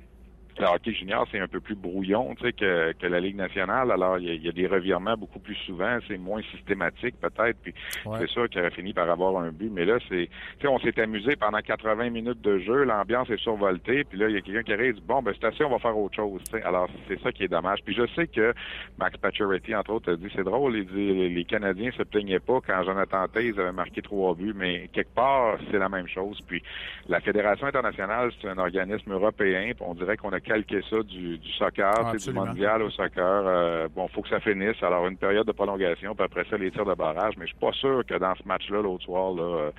D: le hockey junior, c'est un peu plus brouillon tu sais, que, que la Ligue nationale. Alors, il y, a, des revirements beaucoup plus souvent. C'est moins systématique, peut-être. Puis, c'est sûr qu'il aurait fini par avoir un but. Mais là, c'est, tu sais, on s'est amusé pendant 80 minutes de jeu. L'ambiance est survoltée. Puis là, il y a quelqu'un qui arrive et dit, bon, ben, c'est assez, on va faire autre chose. Tu sais. Alors, c'est ça qui est dommage. Puis, je sais que Max Pacioretty, entre autres, a dit, c'est drôle, il dit, les Canadiens se plaignaient pas quand Jonathan Taze avait marqué trois buts. Mais quelque part, c'est la même chose. Puis, la Fédération internationale, c'est un organisme européen. Puis on dirait qu'on a calquer ça du, du soccer, du mondial au soccer. Euh, bon, faut que ça finisse. Alors, une période de prolongation, puis après ça, les tirs de barrage. Mais je suis pas sûr que dans ce match-là, l'autre soir, là, euh,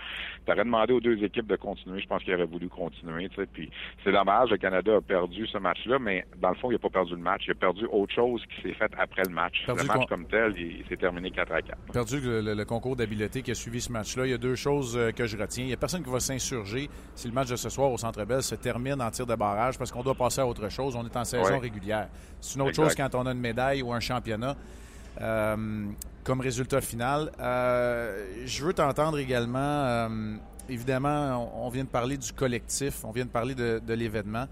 D: t'aurais demandé aux deux équipes de continuer. Je pense qu'ils auraient voulu continuer. Puis c'est dommage, le Canada a perdu ce match-là, mais dans le fond, il n'a pas perdu le match. Il a perdu autre chose qui s'est fait après le match. le match comme tel, il, s'est terminé 4 à 4.
A: Perdu le, concours d'habileté qui a suivi ce match-là. Il y a deux choses euh, que je retiens. Il n'y a personne qui va s'insurger si le match de ce soir au Centre Bell se termine en tir de barrage parce qu'on doit passer à autre chose. On est en saison régulière. C'est une autre chose quand on a une médaille ou un championnat. Euh, comme résultat final. Euh, je veux t'entendre également, euh, évidemment, on, vient de parler du collectif, on vient de parler de, l'événement.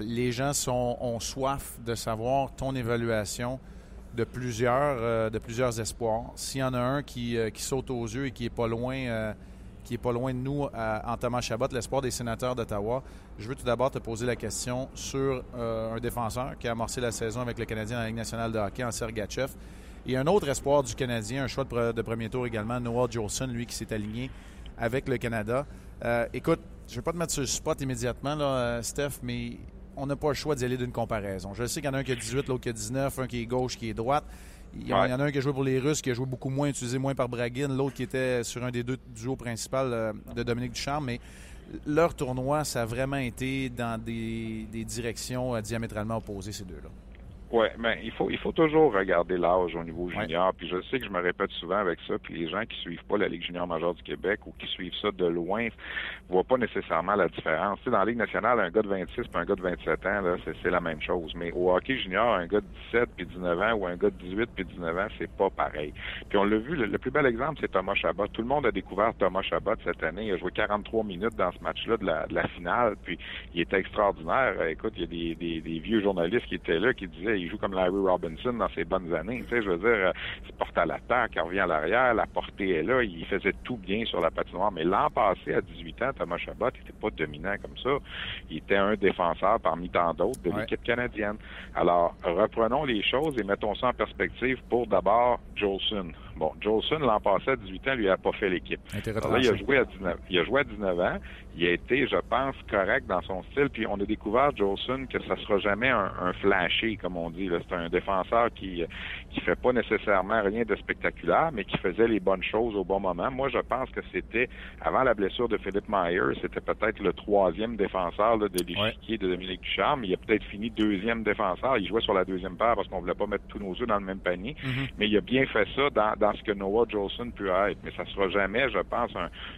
A: les gens sont, ont soif de savoir ton évaluation de plusieurs, de plusieurs espoirs. S'il y en a un qui, qui, saute aux yeux et qui est pas loin qui est pas loin de nous en Thomas Chabot, l'espoir des sénateurs d'Ottawa. Je veux tout d'abord te poser la question sur euh, un défenseur qui a amorcé la saison avec le Canadien dans la Ligue nationale de hockey en Sergachev. Et un autre espoir du Canadien, un choix de, premier tour également, Noah Jolson, lui qui s'est aligné avec le Canada. Euh, écoute, je ne vais pas te mettre sur le spot immédiatement, euh, Steph, mais on n'a pas le choix d'y aller d'une comparaison. Je sais qu'il y en a un qui a 18, l'autre qui a 19, un qui est gauche, qui est droite. Il y, en a un qui a joué pour les Russes, qui a joué beaucoup moins, utilisé moins par Braguin, l'autre qui était sur un des deux duos principaux euh, de Dominique Ducharme. Mais leur tournoi, ça a vraiment été dans des, des directions euh, diamétralement opposées, ces deux-là.
D: Oui, mais il faut il faut toujours regarder l'âge au niveau junior. Puis je sais que je me répète souvent avec ça. Puis les gens qui suivent pas la Ligue junior majeure du Québec ou qui suivent ça de loin voient pas nécessairement la différence. Tu sais, dans la Ligue nationale, un gars de 26 puis un gars de 27 ans, là, c'est la même chose. Mais au hockey junior, un gars de 17 puis 19 ans ou un gars de 18 puis 19 ans, c'est pas pareil. Puis on l'a vu, le, plus bel exemple, c'est Thomas Chabot. Tout le monde a découvert Thomas Chabot cette année. Il a joué 43 minutes dans ce match-là de la, de la finale. Puis il était extraordinaire. Écoute, il y a des, des, des vieux journalistes qui étaient là qui disaient il joue comme Larry Robinson dans ses bonnes années. Tu sais, je veux dire, euh, il se porte à l'attaque, il revient à l'arrière, la portée est là, il faisait tout bien sur la patinoire. Mais l'an passé, à 18 ans, Thomas Chabot n'était pas dominant comme ça. Il était un défenseur parmi tant d'autres de l'équipe canadienne. Alors, reprenons les choses et mettons ça en perspective pour d'abord Jolson. Bon, Jolson, l'an passé, à 18 ans, lui a pas fait l'équipe. il a joué à 19, il a joué à 19 ans. Il a été, je pense, correct dans son style. Puis on a découvert, Jolson, que ça sera jamais un, un flashy, comme on dit. C'est un défenseur qui qui fait pas nécessairement rien de spectaculaire, mais qui faisait les bonnes choses au bon moment. Moi, je pense que c'était, avant la blessure de Philippe Myers, c'était peut-être le troisième défenseur de l'échiquier de Dominique Ducharme. Il a peut-être fini deuxième défenseur. Il jouait sur la deuxième paire parce qu'on voulait pas mettre tous nos œufs dans le même panier. Mm-hmm. Mais il a bien fait ça dans dans ce que Noah Jolson peut être. Mais ça sera jamais, je pense,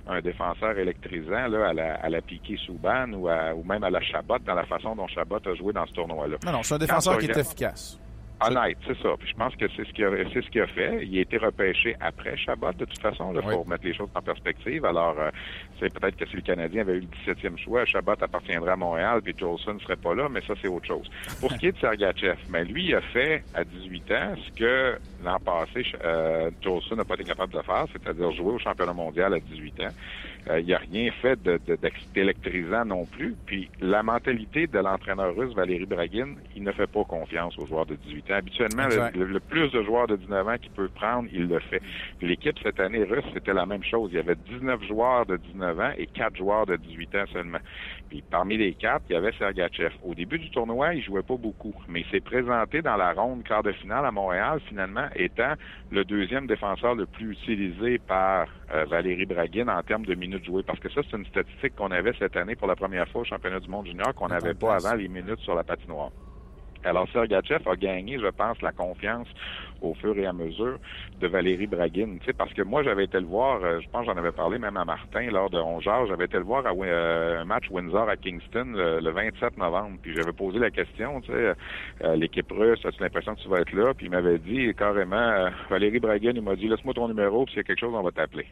D: un, défenseur électrisant là, à la, à la Piqué Souban ou, ou même à la Chabot dans la façon dont Chabot a joué dans ce tournoi-là.
A: Non, non, c'est un défenseur qui est efficace.
D: Honnête, c'est ça. Puis je pense que c'est ce qu'il a, c'est ce qu'il a fait. Il a été repêché après Chabot, de toute façon, là, pour mettre les choses en perspective. Alors, euh, c'est peut-être que si le Canadien avait eu le 17e choix, Chabot appartiendrait à Montréal, puis Jolson ne serait pas là, mais ça, c'est autre chose. Pour ce qui est de Sergachev, mais ben, lui, il a fait à 18 ans ce que l'an passé, euh, Jolson n'a pas été capable de faire, c'est-à-dire jouer au championnat mondial à 18 ans. Euh, il n'y a rien fait d'électrisant non plus. Puis la mentalité de l'entraîneur russe, Valérie Bragin, il ne fait pas confiance aux joueurs de 18 18 ans. Habituellement, le, le plus de joueurs de 19 ans qu'il peut prendre, il le fait. L'équipe cette année russe, c'était la même chose. Il y avait 19 joueurs de 19 ans et 4 joueurs de 18 ans seulement. Puis parmi les quatre, il y avait Sergachev. Au début du tournoi, il jouait pas beaucoup, mais il s'est présenté dans la ronde quart de finale à Montréal, finalement étant le deuxième défenseur le plus utilisé par euh, Valérie Braguin en termes de minutes jouées. Parce que ça, c'est une statistique qu'on avait cette année pour la première fois au championnat du monde junior qu'on n'avait pas avant les minutes sur la patinoire. Alors, Sergachev a gagné, je pense, la confiance au fur et à mesure de Valérie Braguin. Tu sais, parce que moi, j'avais été le voir, euh, je pense que j'en avais parlé même à Martin lors de Ongeard, j'avais été le voir à euh, un match Windsor à Kingston le, le 27 novembre. Puis j'avais posé la question, tu sais, euh, l'équipe russe, as-tu l'impression que tu vas être là? Puis il m'avait dit carrément, Valérie Braguin, il m'a dit, laisse-moi ton numéro, puis s'il y a quelque chose, on va t'appeler.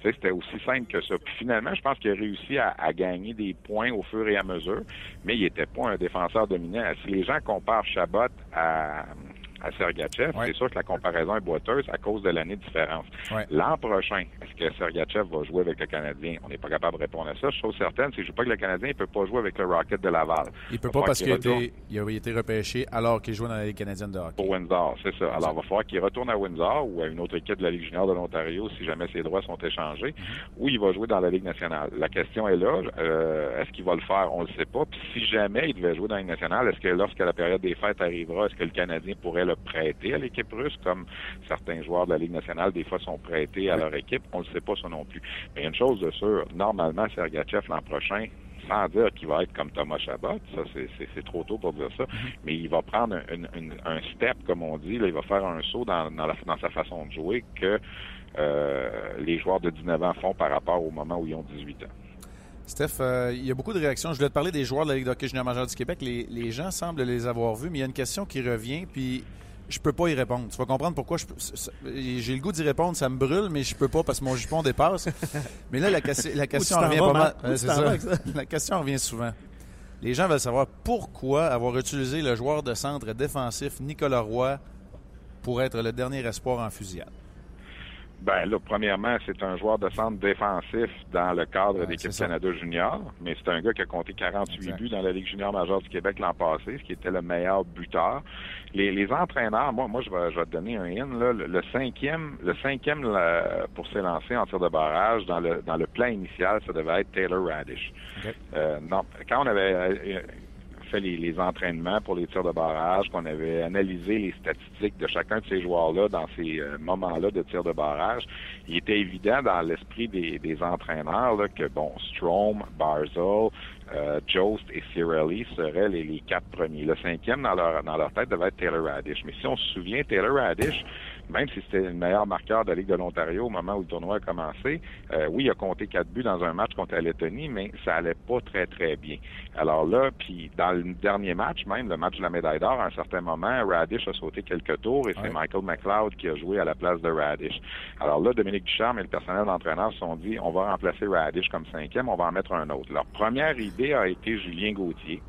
D: Tu sais, c'était aussi simple que ça. Puis finalement, je pense qu'il a réussi à, à gagner des points au fur et à mesure, mais il n'était pas un défenseur dominant. Si les gens comparent Chabot à, à Sergachev,
A: Ouais.
D: c'est sûr que la comparaison est boiteuse à cause de l'année de différence.
A: Ouais.
D: L'an prochain, est-ce que Sergachev va jouer avec le Canadien? On n'est pas capable de répondre à ça. Chose certaine, je ne pas que le Canadien ne peut pas jouer avec le Rocket de Laval.
A: Il peut
D: Va
A: pas parce qu'il a,
D: retourne
A: été- il a été repêché alors qu'il jouait dans la Ligue canadienne de hockey.
D: pour Windsor, c'est ça. Alors, il va falloir qu'il retourne à Windsor ou à une autre équipe de la Ligue junior de l'Ontario si jamais ses droits sont échangés, ou il va jouer dans la Ligue nationale. La question est là, euh, est-ce qu'il va le faire? On le sait pas. Puis si jamais il devait jouer dans la Ligue nationale, est-ce que lorsque la période des fêtes arrivera, est-ce que le Canadien pourrait le prêter à l'équipe russe, comme certains joueurs de la Ligue nationale, des fois, sont prêtés à leur équipe? On ne le sait pas, ça non plus. Mais a une chose de sûre, normalement, Sergachev l'an prochain, sans dire qu'il va être comme Thomas Chabot, ça c'est- trop tôt pour dire ça, mais il va prendre un, un step, comme on dit, là, il va faire un saut dans, dans, la- dans sa façon de jouer que euh, les joueurs de 19 ans font par rapport au moment où ils ont 18 ans.
A: Steph, euh, il y a beaucoup de réactions. Je voulais te parler des joueurs de la Ligue de hockey junior majeur du Québec. Les, les gens semblent les avoir vus, mais il y a une question qui revient, puis je peux pas y répondre. Tu vas comprendre pourquoi. J'ai le goût d'y répondre, ça me brûle, mais je peux pas parce que mon jupon dépasse. mais là, la, question- la question
B: t'en
A: revient pas mal. Ça.
B: ça?
A: La question revient souvent. Les gens veulent savoir pourquoi avoir utilisé le joueur de centre défensif Nicolas Roy pour être le dernier espoir en fusillade.
D: Ben là, premièrement, c'est un joueur de centre défensif dans le cadre
A: Ouais,
D: d'équipe. Canada Junior, mais c'est un gars qui a compté 48
A: Exact.
D: buts dans la Ligue junior majeure du Québec l'an passé, ce qui était le meilleur buteur. Les, les entraîneurs, moi, moi, je vais, je vais te donner un in, là, le, le cinquième, le cinquième là, pour s'élancer en tir de barrage dans le dans le plan initial, ça devait être Taylor Radish. Euh, non, quand on avait euh, fait les, les entraînements pour les tirs de barrage, qu'on avait analysé les statistiques de chacun de ces joueurs-là dans ces euh, moments-là de tir de barrage, il était évident dans l'esprit des, des entraîneurs là, que, bon, Strom, Barzell, euh, Jost et Cirelli seraient les, les quatre premiers. Le cinquième dans leur, dans leur tête devait être Taylor Radish. Mais si on se souvient, Taylor Radish, même si c'était le meilleur marqueur de la Ligue de l'Ontario au moment où le tournoi a commencé, euh, oui, il a compté quatre buts dans un match contre la Lettonie, mais ça allait pas très, très bien. Alors là, puis dans le dernier match, même le match de la médaille d'or, à un certain moment, Radish a sauté quelques tours et c'est. Michael McLeod qui a joué à la place de Radish. Alors là, Dominique Ducharme et le personnel d'entraîneur se sont dit, on va remplacer Radish comme cinquième, on va en mettre un autre. Leur première idée a été Julien Gauthier.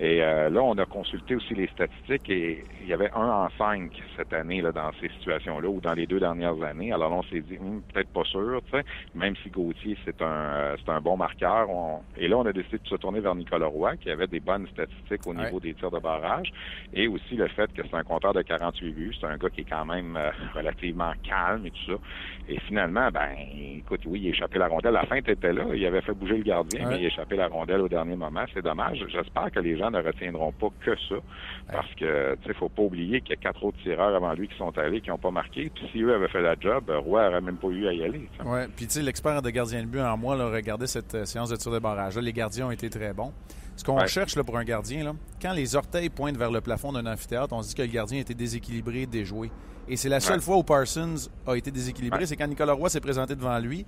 D: Et euh, là, on a consulté aussi les statistiques et il y avait un en cinq cette année là, dans ces situations-là ou dans les deux dernières années. Alors là, on s'est dit, Hum, peut-être pas sûr, tu sais, même si Gauthier, c'est un euh, c'est un bon marqueur. on- Et là, on a décidé de se tourner vers Nicolas Roy, qui avait des bonnes statistiques au
A: Ouais.
D: niveau des tirs de barrage. Et aussi le fait que c'est un compteur de 48 buts. C'est un gars qui est quand même euh, relativement calme et tout ça. Et finalement, ben, écoute, oui, il a échappé la rondelle. La fin était là. Il avait fait bouger le gardien,
A: Ouais.
D: mais il a échappé la rondelle au dernier moment. C'est dommage. J'espère que les gens ne retiendront pas que ça. Parce que, tu sais, faut pas oublier qu'il y a quatre autres tireurs avant lui qui sont allés, qui n'ont pas marqué. Puis si eux avaient fait la job, euh, Roy n'aurait même pas eu à y aller.
A: Ouais, puis tu sais, l'expert de gardien de but en moi, là, regardez cette euh, séance de tir de barrage. Là, les gardiens ont été très bons. Ce qu'on
D: Ouais.
A: cherche là, pour un gardien, là, quand les orteils pointent vers le plafond d'un amphithéâtre, on se dit que le gardien était déséquilibré, déjoué. Et c'est la seule
D: Ouais.
A: fois où Parsons a été déséquilibré,
D: Ouais.
A: c'est quand Nicolas Roy s'est présenté devant lui.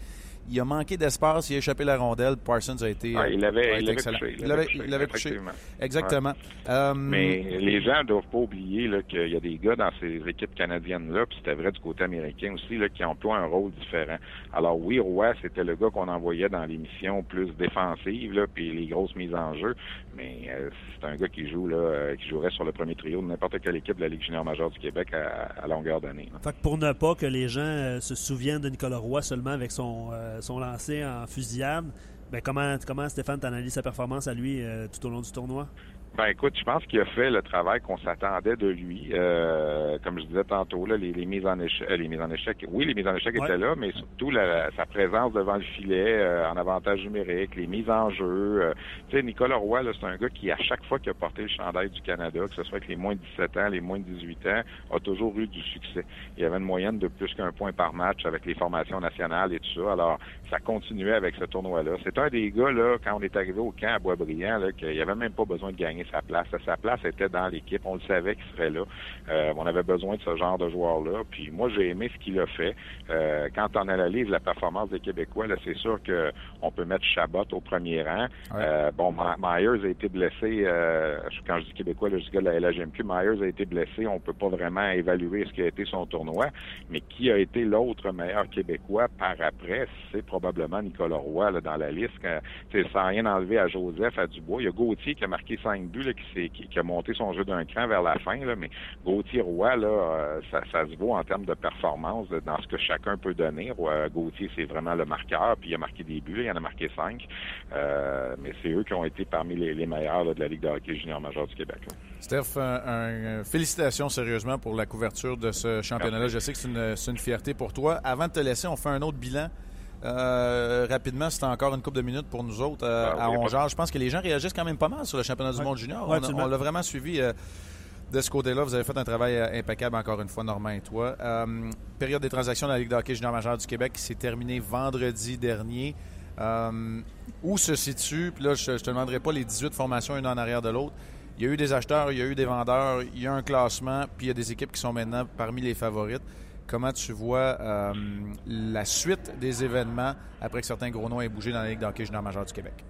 A: Il a manqué d'espace, il a échappé la rondelle. Parsons a été,
D: Ouais, il
A: a
D: l'avait
A: été
D: il.
A: Il l'avait il
D: effectivement.
A: Exactement. Euh,
D: Mais les gens ne doivent pas oublier là, qu'il y a des gars dans ces équipes canadiennes-là, puis c'était vrai du côté américain aussi, là, qui emploient un rôle différent. Alors oui, Roy, c'était le gars qu'on envoyait dans les missions plus défensives, là, puis les grosses mises en jeu, mais euh, c'est un gars qui joue là, euh, qui jouerait sur le premier trio de n'importe quelle équipe de la Ligue junior majeure du Québec à, à longueur d'année.
B: Fait que pour ne pas que les gens euh, se souviennent de Nicolas Roy seulement avec son, euh, son lancer en fusillade, ben comment, comment Stéphane t'analyse sa performance à lui euh, tout au long du tournoi?
D: Ben écoute, je pense qu'il a fait le travail qu'on s'attendait de lui. Euh, comme je disais tantôt, là, les, mises en échec, les mises en échec, oui, les mises en échec étaient là, mais surtout sa présence devant le filet, euh, en avantage numérique, les mises en jeu. Euh, tu sais, Nicolas Roy, c'est un gars qui, à chaque fois qu'il a porté le chandail du Canada, que ce soit avec les moins de 17 ans, les moins de 18 ans, a toujours eu du succès. Il y avait une moyenne de plus qu'un point par match avec les formations nationales et tout ça. Alors, ça continuait avec ce tournoi-là. C'est un des gars, là, quand on est arrivé au camp à Boisbriand, là, qu'il n'y avait même pas besoin de gagner sa place. Sa place était dans l'équipe. On le savait qu'il serait là. Euh, on avait besoin de ce genre de joueur-là. Puis moi, j'ai aimé ce qu'il a fait. Euh, quand on analyse la performance des Québécois, là, c'est sûr que on peut mettre Chabot au premier rang. Euh, bon, Myers a été blessé. quand je dis Québécois, là, je dis de la LHMQ. Myers a été blessé. On peut pas vraiment évaluer ce qui a été son tournoi. Mais qui a été l'autre meilleur Québécois par après, c'est probablement Nicolas Roy là, dans la liste. sans rien enlever à Joseph, à Dubois. Il y a Gauthier qui a marqué 5 buts, là, qui, a monté son jeu d'un cran vers la fin. Là, mais Gauthier Roy, là, euh, ça, se voit en termes de performance dans ce que chacun peut donner. Gauthier, c'est vraiment le marqueur, puis il a marqué des buts, il en a marqué cinq. Euh, mais c'est eux qui ont été parmi les, meilleurs de la Ligue de hockey junior major du Québec.
A: Steph, un, félicitations sérieusement pour la couverture de ce championnat-là. Je sais que c'est une, une, fierté pour toi. Avant de te laisser, on fait un autre bilan. Euh, rapidement, c'était encore une couple de minutes pour nous autres euh, ah, à Ongeard. Je pense que les gens réagissent quand même pas mal sur le championnat du monde junior. on, l'a vraiment suivi euh, de ce côté-là. Vous avez fait un travail impeccable encore une fois, Normand et toi. période des transactions de la Ligue de hockey junior majeur du Québec qui s'est terminée vendredi dernier. où se situe, puis là, je ne te demanderai pas les 18 formations une en arrière de l'autre. Il y a eu des acheteurs, il y a eu des vendeurs, il y a un classement, puis il y a des équipes qui sont maintenant parmi les favorites. Comment tu vois euh, la suite des événements après que certains gros noms aient bougé dans la Ligue d'hockey junior du Québec?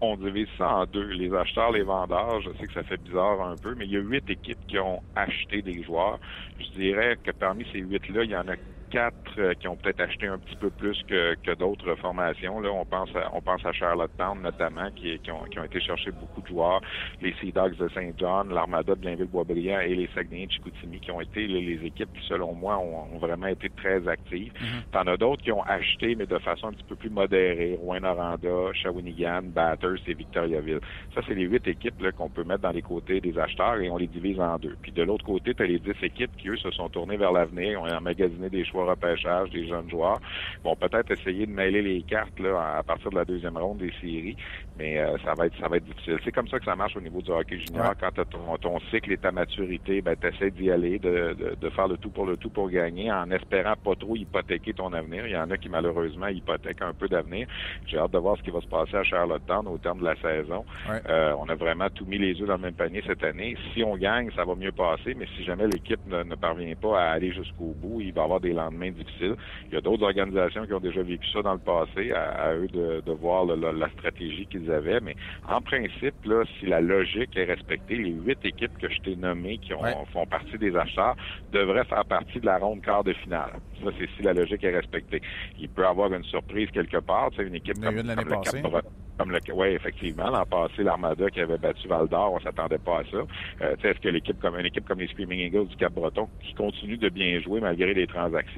D: on divise ça en deux, les acheteurs, les vendeurs. Je sais que ça fait bizarre un peu, mais il y a huit équipes qui ont acheté des joueurs. Je dirais que parmi ces huit-là, il y en a quatre euh, qui ont peut-être acheté un petit peu plus que, que d'autres formations. Là, on pense à, on pense à Charlottetown notamment, qui, qui, ont, qui ont été chercher beaucoup de joueurs. Les Sea Dogs de Saint John, l'Armada de Blainville-Boisbriand et les Saguenay de Chicoutimi, qui ont été les, équipes qui, selon moi, ont, vraiment été très actives. Mm-hmm. T'en as d'autres qui ont acheté, mais de façon un petit peu plus modérée. Rouen-Noranda, Shawinigan, Batters et Victoriaville. Ça, c'est les huit équipes qu'on peut mettre dans les côtés des acheteurs et on les divise en deux. Puis de l'autre côté, tu as les dix équipes qui, eux, se sont tournées vers l'avenir, ont emmagasiné des choix repêchage des jeunes joueurs. Bon, peut-être essayer de mêler les cartes là, à partir de la deuxième ronde des séries, mais euh, ça va être ça va être difficile. C'est comme ça que ça marche au niveau du hockey junior. Quand ton, ton cycle et ta maturité, ben, tu essaies d'y aller, de, de, faire le tout pour le tout pour gagner, en espérant pas trop hypothéquer ton avenir. Il y en a qui malheureusement hypothèquent un peu d'avenir. J'ai hâte de voir ce qui va se passer à Charlottetown au terme de la saison. Euh, on a vraiment tout mis les œufs dans le même panier cette année. Si on gagne, ça va mieux passer, mais si jamais l'équipe ne, ne parvient pas à aller jusqu'au bout, il va y avoir des difficile. Il y a d'autres organisations qui ont déjà vécu ça dans le passé, à, eux de, de voir la stratégie qu'ils avaient. Mais en principe, là, si la logique est respectée, les huit équipes que je t'ai nommées qui ont, font partie des acheteurs devraient faire partie de la ronde quart de finale. Ça, c'est si la logique est respectée. Il peut y avoir une surprise quelque part. C'est une équipe comme, comme le comme le, oui, effectivement, l'an passé, l'Armada qui avait battu Val d'Or, on s'attendait pas à ça. Euh, est-ce que l'équipe comme une équipe comme les Screaming Eagles du Cap-Breton, qui continue de bien jouer malgré les transactions,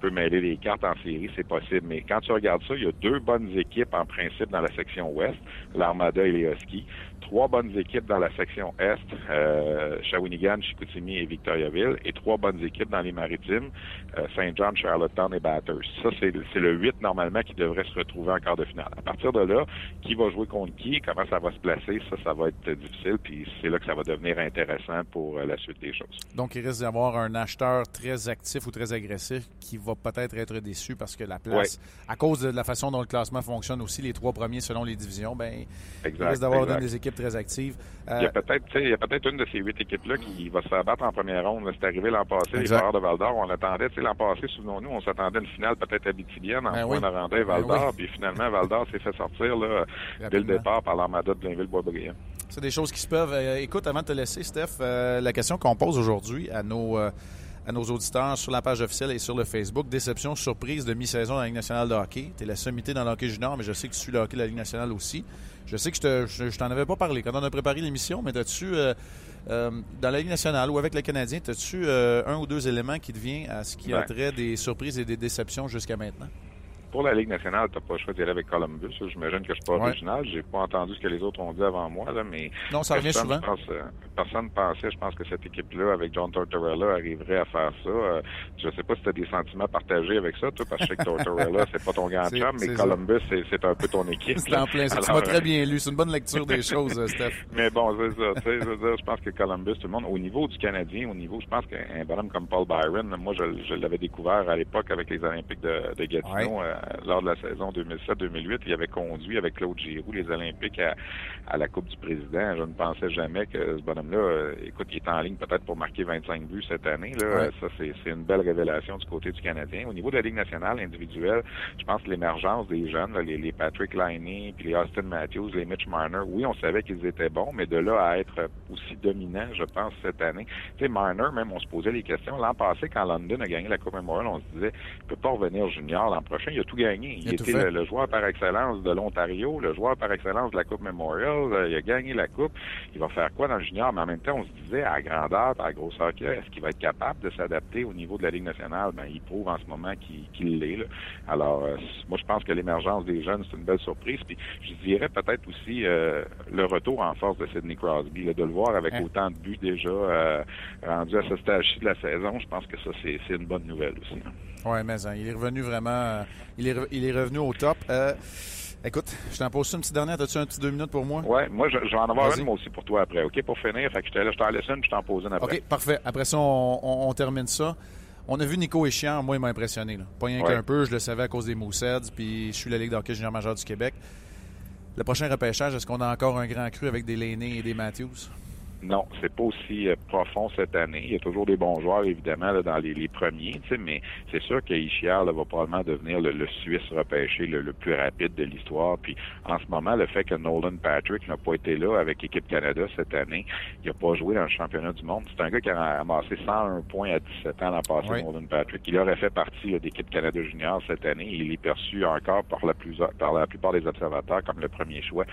D: peut mêler les cartes en série, c'est possible. Mais quand tu regardes ça, il y a deux bonnes équipes en principe dans la section ouest, l'Armada et les Huskies trois bonnes équipes dans la section Est, euh, Shawinigan, Chicoutimi et Victoriaville, et trois bonnes équipes dans les maritimes, euh, Saint John, Charlottetown et Batters. Ça, c'est le 8 normalement qui devrait se retrouver en quart de finale. À partir de là, qui va jouer contre qui, comment ça va se placer, ça, ça va être difficile, puis c'est là que ça va devenir intéressant pour euh, la suite des choses.
A: Donc, il risque d'y avoir un acheteur très actif ou très agressif qui va peut-être être déçu parce que la place, à cause de la façon dont le classement fonctionne aussi, les trois premiers selon les divisions, ben, il risque d'avoir des équipes très active.
D: il y a peut-être il y a peut-être une de ces huit équipes-là qui va se faire battre en première ronde. C'est arrivé l'an passé, les joueurs de Val d'Or. On attendait, l'an passé, souvenons-nous, on s'attendait à une finale peut-être habitidienne en ben point Val ben d'Or. Puis finalement, Val d'Or s'est fait sortir là, dès le départ par l'Armada de Blainville-Boisbriand.
A: C'est des choses qui se peuvent. Euh, écoute, avant de te laisser, Steph, euh, la question qu'on pose aujourd'hui à nos euh, à nos auditeurs sur la page officielle et sur le Facebook. Déception, surprise de mi-saison dans la Ligue nationale de hockey. Tu es la sommité dans le hockey junior, mais je sais que tu suis le hockey de la Ligue nationale aussi. Je sais que je, t'en avais pas parlé quand on a préparé l'émission, mais as-tu, euh, euh, dans la Ligue nationale ou avec le Canadien, as-tu euh, un ou deux éléments qui te viennent à ce qui a trait des surprises et des déceptions jusqu'à maintenant?
D: Pour la Ligue nationale, t'as pas le choix d'y aller avec Columbus. J'imagine que je suis pas
A: Ouais.
D: original. J'ai pas entendu ce que les autres ont dit avant moi, là, mais
A: Non, ça revient
D: personne,
A: souvent.
D: pense, euh, personne pensait, je pense que cette équipe-là, avec John Tortorella, arriverait à faire ça. Euh, je sais pas si tu as des sentiments partagés avec ça, toi, parce que je sais que Tortorella, c'est pas ton grand chum, mais. Columbus, c'est un peu ton équipe.
A: C'est en plein ça. Tu m'as très bien lu. C'est une bonne lecture des choses, euh, Steph.
D: mais bon, c'est ça. Tu sais, je veux dire, je pense que Columbus, tout le monde, au niveau du Canadien, au niveau, je pense qu'un bonhomme comme Paul Byron, moi, je, je l'avais découvert à l'époque avec les Olympiques de, de Gatineau
A: Ouais.
D: euh, lors de la saison 2007-2008. Il avait conduit avec Claude Giroux les Olympiques à, à la Coupe du Président. Je ne pensais jamais que ce bonhomme-là, euh, écoute, il est en ligne peut-être pour marquer 25 buts cette année. Là.
A: Ouais.
D: Ça, c'est c'est une belle révélation du côté du Canadien. Au niveau de la Ligue nationale individuelle, je pense que l'émergence des jeunes, là, les, les Patrick Liney, puis les Austin Matthews, les Mitch Marner, oui, on savait qu'ils étaient bons, mais de là à être aussi dominants, je pense, cette année. Tu sais, Marner, même, on se posait les questions. L'an passé, quand London a gagné la Coupe Memorial, on se disait, il peut pas revenir junior l'an prochain. Il a tout gagné.
A: Il
D: Il,
A: a tout
D: était le, le joueur par excellence de l'Ontario, le joueur par excellence de la Coupe Memorial. Euh, Il a gagné la Coupe. Il va faire quoi dans le junior? Mais en même temps, on se disait, à la grandeur, à la grosseur qu'il est-ce qu'il va être capable de s'adapter au niveau de la Ligue nationale? Ben, il prouve en ce moment qu'il l'est. Alors, euh, moi, je pense que l'émergence des jeunes, c'est une belle surprise. Puis, je dirais peut-être aussi euh, le retour en force de Sidney Crosby, là, de le voir avec
A: Hein?
D: autant de buts déjà euh, rendu à ce stage-ci de la saison. Je pense que ça, c'est une bonne nouvelle aussi.
A: Oui, mais hein, il est revenu vraiment. Il, est, re- il est revenu au top. Euh, écoute, je t'en pose une petite dernière. As-tu un petit deux minutes pour moi?
D: Ouais, moi, je, je vais en avoir une, moi aussi, pour toi après, OK? Pour finir, fait que je te, je t'en laisse une, puis je t'en pose une après.
A: OK, parfait. Après ça, on, on- on termine ça. On a vu Nico Échiant, moi, il m'a impressionné. Là. Pas rien
D: Ouais.
A: qu'un peu, je le savais à cause des Mooseheads, puis je suis la Ligue d'hockey junior majeur du Québec. Le prochain repêchage, est-ce qu'on a encore un grand cru avec des Laney et des Matthews?
D: Non, c'est pas aussi euh, profond cette année. Il y a toujours des bons joueurs, évidemment, là, dans les, les premiers, tu sais, mais c'est sûr que Ishiar là, va probablement devenir le, le Suisse repêché le, le plus rapide de l'histoire. Puis en ce moment, le fait que Nolan Patrick n'a pas été là avec l'équipe Canada cette année, il n'a pas joué dans le championnat du monde. C'est un gars qui a ramassé 101 points à 17 ans l'an passé,
A: Oui.
D: Nolan Patrick. Il aurait fait partie là, d'équipe Canada Junior cette année. Il est perçu encore par la, plus, par la plupart des observateurs comme le premier choix.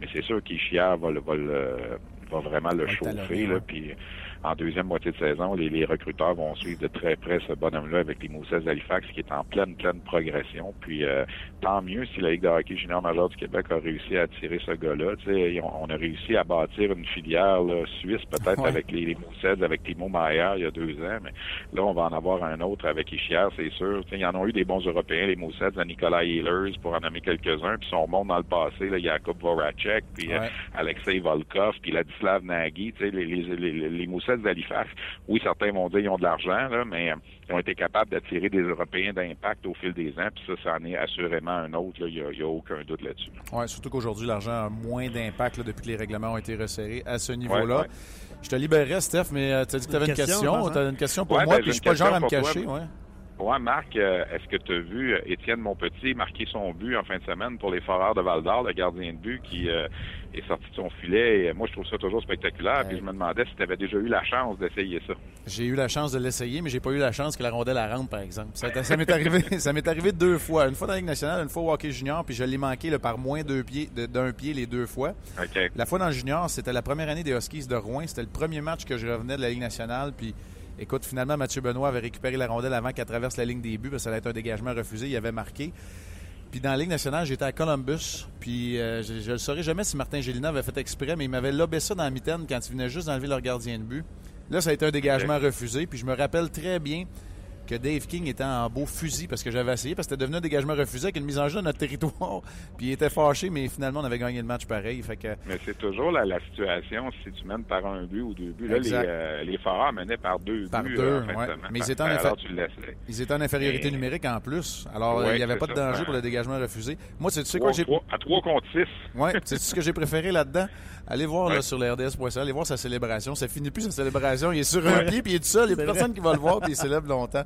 D: Mais c'est sûr qu'Ishiar va, le- va, le- va vraiment le chauffer. Là, puis en deuxième moitié de saison, les, les recruteurs vont suivre de très près ce bonhomme-là avec les Moussets d'Halifax qui est en pleine, pleine progression. Puis euh, tant mieux si la Ligue de hockey junior major du Québec a réussi à attirer ce gars-là. Tu sais, on, on a réussi à bâtir une filière là, suisse peut-être
A: Ouais.
D: avec les, les Moussets, avec Timo Mayer il y a deux ans. Mais là, on va en avoir un autre avec Ishiar, c'est sûr. Tu sais, il y en ont eu des bons Européens, les Moussets, à Nicolas Ehlers, pour en nommer quelques-uns. Puis si on remonte dans le passé, là, Jakub Voracek, puis euh. Alexei Volkov, puis Ladislav Nagy, tu sais, les, les, les, les Moussets d'Halifax. Oui, certains vont dire qu'ils ont de l'argent, là, mais euh, ils ont été capables d'attirer des Européens d'impact au fil des ans, puis ça, ça en est assurément un autre, là. il n'y a, il y a aucun doute là-dessus.
A: Oui, surtout qu'aujourd'hui, l'argent a moins d'impact depuis que les règlements ont été resserrés à ce niveau-là.
D: Ouais, ouais.
A: Je te libérerais, Steph, mais tu as dit que tu avais une
B: question?
A: Tu as une question pour
D: Ouais,
A: moi,
D: ben,
A: puis je suis pas genre à me cacher.
D: toi.
A: Ouais,
D: Marc, euh, est-ce que tu as vu euh, Étienne Monpetit marquer son but en fin de semaine pour les Foreurs de Val-d'Or, le gardien de but qui euh, est sorti de son filet? Et, moi, je trouve ça toujours spectaculaire.
A: Ouais.
D: Puis je me demandais si tu avais déjà eu la chance d'essayer ça.
A: J'ai eu la chance de l'essayer, mais j'ai pas eu la chance que la rondelle la rentre, par exemple. Ça, ça m'est arrivé, ça m'est arrivé deux fois. Une fois dans la Ligue nationale, une fois au hockey junior, puis je l'ai manqué là, par moins d'un pied les deux fois. La fois dans le junior, c'était la première année des Huskies de Rouen. C'était le premier match que je revenais de la Ligue nationale. Puis, écoute, finalement, Mathieu Benoît avait récupéré la rondelle avant qu'elle traverse la ligne des buts, parce que ça allait être un dégagement refusé. Il avait marqué. Puis dans la Ligue nationale, j'étais à Columbus. Puis euh, je, le saurais jamais si Martin Gélina avait fait exprès, mais il m'avait lobé ça dans la mitaine quand il venait juste d'enlever leur gardien de but. Là, ça a été un dégagement refusé. Puis je me rappelle très bien que Dave King était en beau fusil parce que j'avais essayé, parce que c'était devenu un dégagement refusé avec une mise en jeu de notre territoire. Puis il était fâché, mais finalement, on avait gagné le match pareil. Fait que
D: Mais c'est toujours la, la situation si tu mènes par un but ou deux buts. Là, les, euh, les Foreurs menaient par deux
A: Par
D: buts
A: deux,
D: en
A: ouais. Mais ils étaient en
D: Alors.
A: Ils étaient en infériorité numérique en plus. Alors,
D: Ouais,
A: il n'y avait pas de
D: ça.
A: danger pour le dégagement refusé. Moi, c'est tu sais quoi j'ai
D: à 3 contre 6.
A: Ouais, c'est ce que j'ai préféré là-dedans? Allez voir là, sur le RDS.ca, allez voir sa célébration. Ça finit plus sa célébration. Il est sur un pied puis il est tout seul. Il n'y a personne qui va le voir puis il célèbre longtemps.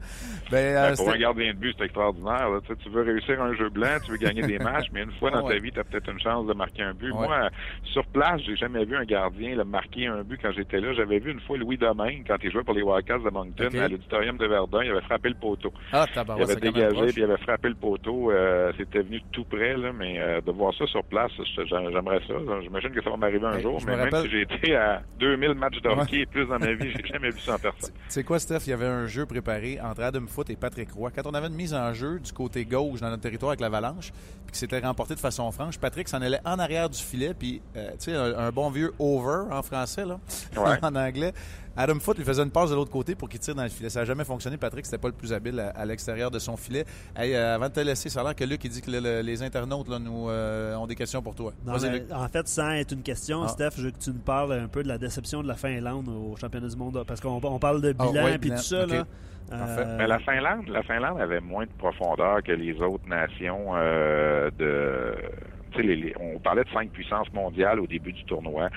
A: Ben, euh,
D: pour un gardien de but, c'est extraordinaire. là. Tu, sais, tu veux réussir un jeu blanc, tu veux gagner des matchs, mais une fois dans
A: Ouais.
D: ta vie, tu as peut-être une chance de marquer un but.
A: Ouais.
D: Moi, sur place, j'ai jamais vu un gardien là, marquer un but quand j'étais là. J'avais vu une fois Louis Domingue, quand il jouait pour les Wildcats de Moncton, à l'auditorium de Verdun, il avait frappé le poteau.
A: Ah,
D: il avait dégagé, puis il avait frappé le poteau. euh, C'était venu tout près, là, mais euh, de voir ça sur place, j'aimerais ça. J'imagine que ça va m'arriver un
A: Ouais,
D: jour,
A: je me
D: mais même
A: rappelle-
D: si j'ai été à 2000 matchs de hockey et plus dans ma vie, j'ai jamais vu ça en personne.
A: Tu sais quoi, Steph? Il y avait un jeu préparé entre entre Adam Foote et Patrick Roy. Quand on avait une mise en jeu du côté gauche dans notre territoire avec l'Avalanche, puis que c'était remporté de façon franche, Patrick s'en allait en arrière du filet, puis euh, tu sais, un, un bon vieux over en français, là,
D: Ouais.
A: en anglais. Adam Foote lui faisait une passe de l'autre côté pour qu'il tire dans le filet. Ça n'a jamais fonctionné. Patrick, c'était pas le plus habile à, à l'extérieur de son filet. Hey, euh, avant de te laisser, ça a l'air que Luc il dit que le- le- les internautes là, nous euh, ont des questions pour toi.
B: Non,
A: Vas-y,
B: mais
A: Luc.
B: en fait, sans être une question,
A: Ah.
B: Steph, je veux que tu nous parles un peu de la déception de la Finlande au championnat du monde. Parce qu'on on parle de
A: Ah,
B: bilan et tout ça. Là.
A: Parfait.
B: Euh,
D: Mais la Finlande, la Finlande avait moins de profondeur que les autres nations euh, de. Les- les- on parlait de cinq puissances mondiales au début du tournoi.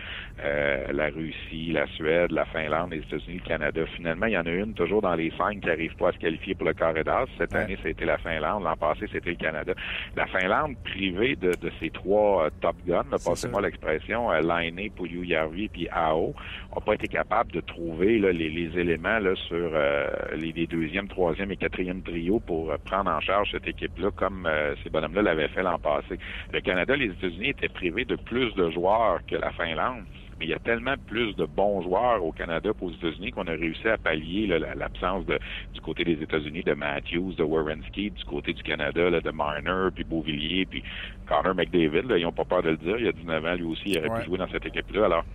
D: Euh, la Russie, la Suède, la Finlande, les États-Unis, le Canada. Finalement, il y en a une toujours dans les cinq qui n'arrive pas à se qualifier pour le carré d'as. Cette
A: Ouais.
D: année, c'était la Finlande. L'an passé, c'était le Canada. La Finlande, privée de, de ses trois euh, top guns, passez-moi l'expression, euh, Laine, Puljujärvi puis Ao, n'a pas été capable de trouver là, les, les éléments là, sur euh, les, les deuxième, troisième et quatrième trio pour euh, prendre en charge cette équipe-là comme euh, ces bonhommes-là l'avaient fait l'an passé. Le Canada, les États-Unis étaient privés de plus de joueurs que la Finlande. Mais il y a tellement plus de bons joueurs au Canada qu'aux États-Unis qu'on a réussi à pallier l'absence de, du côté des États-Unis de Matthews, de Werenski, du côté du Canada là, de Marner, puis Beauvillier, puis Connor McDavid. Là, ils n'ont pas peur de le dire. Il y a 19 ans, lui aussi, il aurait
A: Ouais.
D: pu jouer dans cette équipe-là. Alors,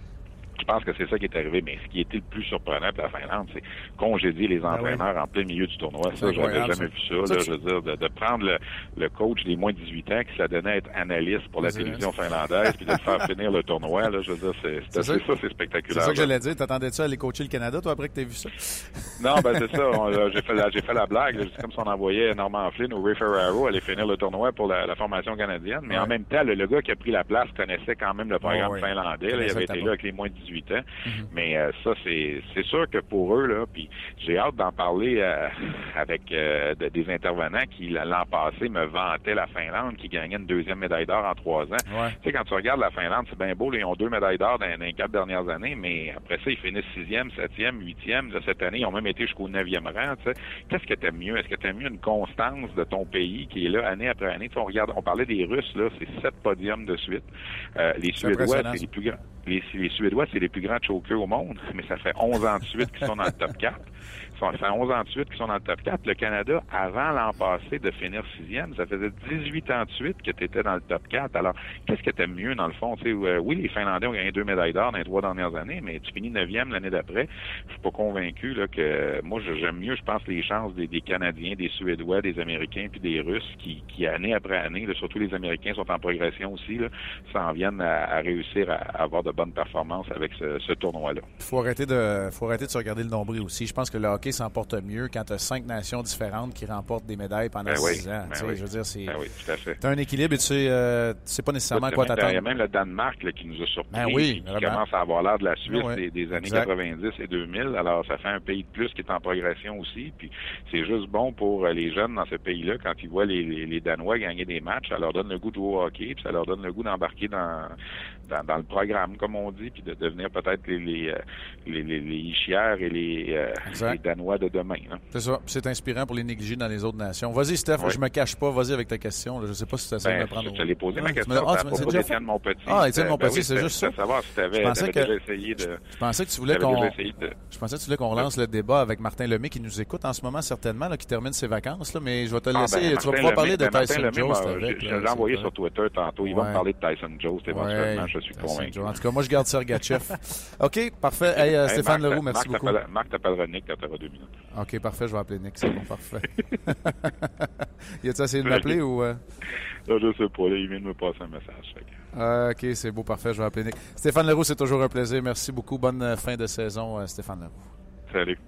D: je pense que c'est ça qui est arrivé. Mais ce qui était le plus surprenant de la Finlande, c'est congédier les entraîneurs en plein milieu du tournoi. Ça, j'avais jamais vu ça.
A: Ça,
D: là, je veux dire, de, de prendre le, le coach des moins de 18 ans qui s'adonnait à être analyste pour la télévision finlandaise, puis de le faire finir le tournoi. Là, je veux dire, c'est
A: ça-
D: c'est ça, c'est spectaculaire.
A: ça que j'allais dire. T'attendais-tu à aller coacher le Canada, toi, après que t'aies vu ça?
D: Non, ben c'est ça. J'ai fait, la- j'ai fait la blague. C'est comme si on envoyait Norman Flynn ou Ray Ferraro aller finir le tournoi pour la, la formation canadienne. Mais en même temps, le, le gars qui a pris la place connaissait quand même le programme finlandais. là. Il avait été là avec les moins de 18 ans.
A: Mhm.
D: Mais euh, ça, c'est sûr que pour eux, là, puis j'ai hâte d'en parler euh, avec euh, de- des intervenants qui, l'an passé, me vantaient la Finlande qui gagnait une deuxième médaille d'or en trois ans.
A: Ouais.
D: Tu sais, quand tu regardes la Finlande, c'est bien beau, là, ils ont deux médailles d'or dans, dans les quatre dernières années, mais après ça, ils finissent sixième, septième, huitième. Là, cette année, ils ont même été jusqu'au neuvième rang. Qu'est-ce que t'aimes mieux? Est-ce que t'aimes mieux une constance de ton pays qui est là année après année? Tu sais, on regarde, on parlait des Russes, là, c'est sept podiums de suite. Les Suédois, c'est les plus grands. Les, les Suédois, c'est les plus grands chokers au monde, mais ça fait 11 ans de suite qu'ils sont dans le top 4. Ça fait 11 ans de suite qu'ils sont dans le top 4. Le Canada, avant l'an passé de finir sixième, ça faisait 18 ans de suite que tu étais dans le top 4. Alors, qu'est-ce que t'aimes mieux, dans le fond? Tu euh, oui, les Finlandais ont gagné deux médailles d'or dans les trois dernières années, mais tu finis neuvième l'année d'après. Je suis pas convaincu là, que moi, j'aime mieux, je pense, les chances des, Canadiens, des Suédois, des Américains puis des Russes qui, qui année après année, surtout les Américains sont en progression aussi, s'en viennent à, réussir à, avoir de bonnes performances avec ce, tournoi-là.
A: faut arrêter de faut arrêter de se regarder le nombril aussi. Je pense que le hockey s'en porte mieux quand tu as cinq nations différentes qui remportent des médailles pendant
D: Ben oui,
A: six ans.
D: ben oui.
A: Je veux dire, c'est
D: Ben oui, tout à fait.
A: t'as un équilibre et tu sais, euh, tu sais pas nécessairement quoi
D: Écoute, Il y a
A: t'attendre.
D: même le Danemark là, qui nous a surpris,
A: Ben oui,
D: qui, commence à avoir l'air de la Suisse
A: Ouais.
D: des, des années
A: Exact.
D: 90 et 2000. Alors, ça fait un pays de plus qui est en progression aussi. Puis, c'est juste bon pour euh, les jeunes dans ce pays-là quand ils voient les, les, les Danois gagner des matchs. Ça leur donne le goût de jouer au hockey, puis ça leur donne le goût d'embarquer dans, dans, dans le programme, comme on dit, puis de devenir peut-être les, les, euh, les, les, les Ischières et les, euh, les Danois de demain. hein.
A: C'est ça. C'est inspirant pour les négliger dans les autres nations. Vas-y, Steph,
D: Oui.
A: je me cache pas. Vas-y avec ta question. là. Je sais pas si tu essaies de
D: Ben,
A: me prendre.
D: je te l'ai posé ma question.
A: ah,
D: c'est
A: tu c'est
D: propos
A: déjà
D: d'Étienne Montpetit.
A: Ah, Étienne
D: Euh,
A: Montpetit,
D: oui,
A: c'est
D: c'était-
A: juste ça.
D: c'était savoir si tu
A: Je
D: avais,
A: pensais que-
D: déjà essayé de...
A: Je pensais que tu voulais qu'on.
D: de...
A: Je pensais que tu voulais qu'on lance le débat avec Martin Lemay qui nous écoute en ce moment certainement, qui termine ses vacances. Là, mais je vais te
D: Ah,
A: laisser.
D: ben,
A: tu vas pouvoir parler de
D: ben,
A: Tyson Jones.
D: Je, l'ai envoyé
A: c'est
D: sur Twitter tantôt. Il va me parler de Tyson Jones éventuellement, je suis
A: Tyson
D: convaincu.
A: En tout cas, moi, je garde Sergachev. OK, parfait. Hey, euh,
D: Hey,
A: Stéphane Leroux, merci
D: Marc
A: beaucoup.
D: Marc t'appellera Nick quand tu auras deux minutes.
A: OK, parfait. Je vais appeler Nick. C'est bon, parfait. y a-tu essayé de m'appeler ou. euh?
D: Là, je sais pas, là, il vient de me passer un message.
A: Ah, OK, c'est beau, parfait. Je vais appeler Nick. Stéphane Leroux, c'est toujours un plaisir. Merci beaucoup. Bonne euh, fin de saison, euh, Stéphane Leroux.
D: Salut.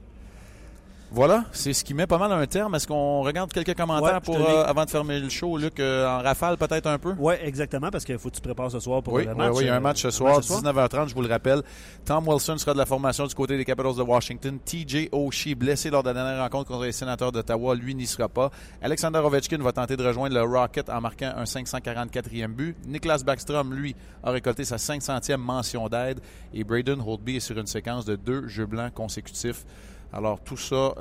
A: Voilà, c'est ce qui met pas mal un terme. Est-ce qu'on regarde quelques commentaires
B: Ouais,
A: pour, euh, avant de fermer le show, Luc, euh, en rafale peut-être un peu?
B: Oui, exactement, parce qu'il faut que tu te prépares ce soir pour
A: Oui,
B: le match.
A: oui, il y a un
B: euh,
A: match ce soir,
B: match ce
A: 19h30, je vous le rappelle. Tom Wilson sera de la formation du côté des Capitals de Washington. TJ Oshie, blessé lors de la dernière rencontre contre les sénateurs d'Ottawa, lui n'y sera pas. Alexander Ovechkin va tenter de rejoindre le Rocket en marquant un 544e but. Nicholas Backstrom, lui, a récolté sa 500e mention d'aide. Et Braden Holtby est sur une séquence de deux jeux blancs consécutifs. Alors, tout ça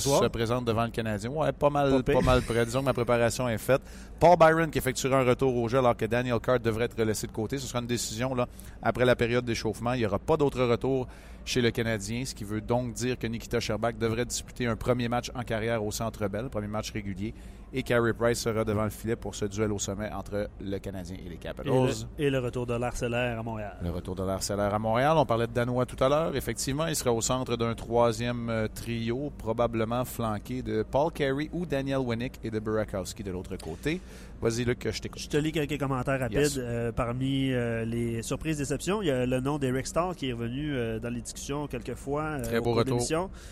B: soir?
A: se présente devant le Canadien. Ouais, pas mal,
B: Pas
A: pas, mal prêt. Disons que ma préparation est faite. Paul Byron qui effectuera un retour au jeu alors que Daniel Carr devrait être laissé de côté. Ce sera une décision là, après la période d'échauffement. Il n'y aura pas d'autre retour chez le Canadien, ce qui veut donc dire que Nikita Sherbak devrait disputer un premier match en carrière au Centre Bell, premier match régulier, et Carey Price sera devant le filet pour ce duel au sommet entre le Canadien et les Capitals.
B: Et le, et le retour de l'Arcellaire à Montréal.
A: Le retour de l'Arcellaire à Montréal. On parlait de Danois tout à l'heure. Effectivement, il sera au centre d'un troisième euh, trio, probablement flanqué de Paul Carey ou Daniel Winnick et de Burakowski de l'autre côté. Vas-y, Luc, je t'écoute.
B: Je te lis quelques commentaires rapides.
A: Yes.
B: Euh, parmi euh, les surprises déceptions, il y a le nom d'Eric Starr qui est revenu euh, dans les discussions quelques fois.
A: Très
B: au
A: beau retour.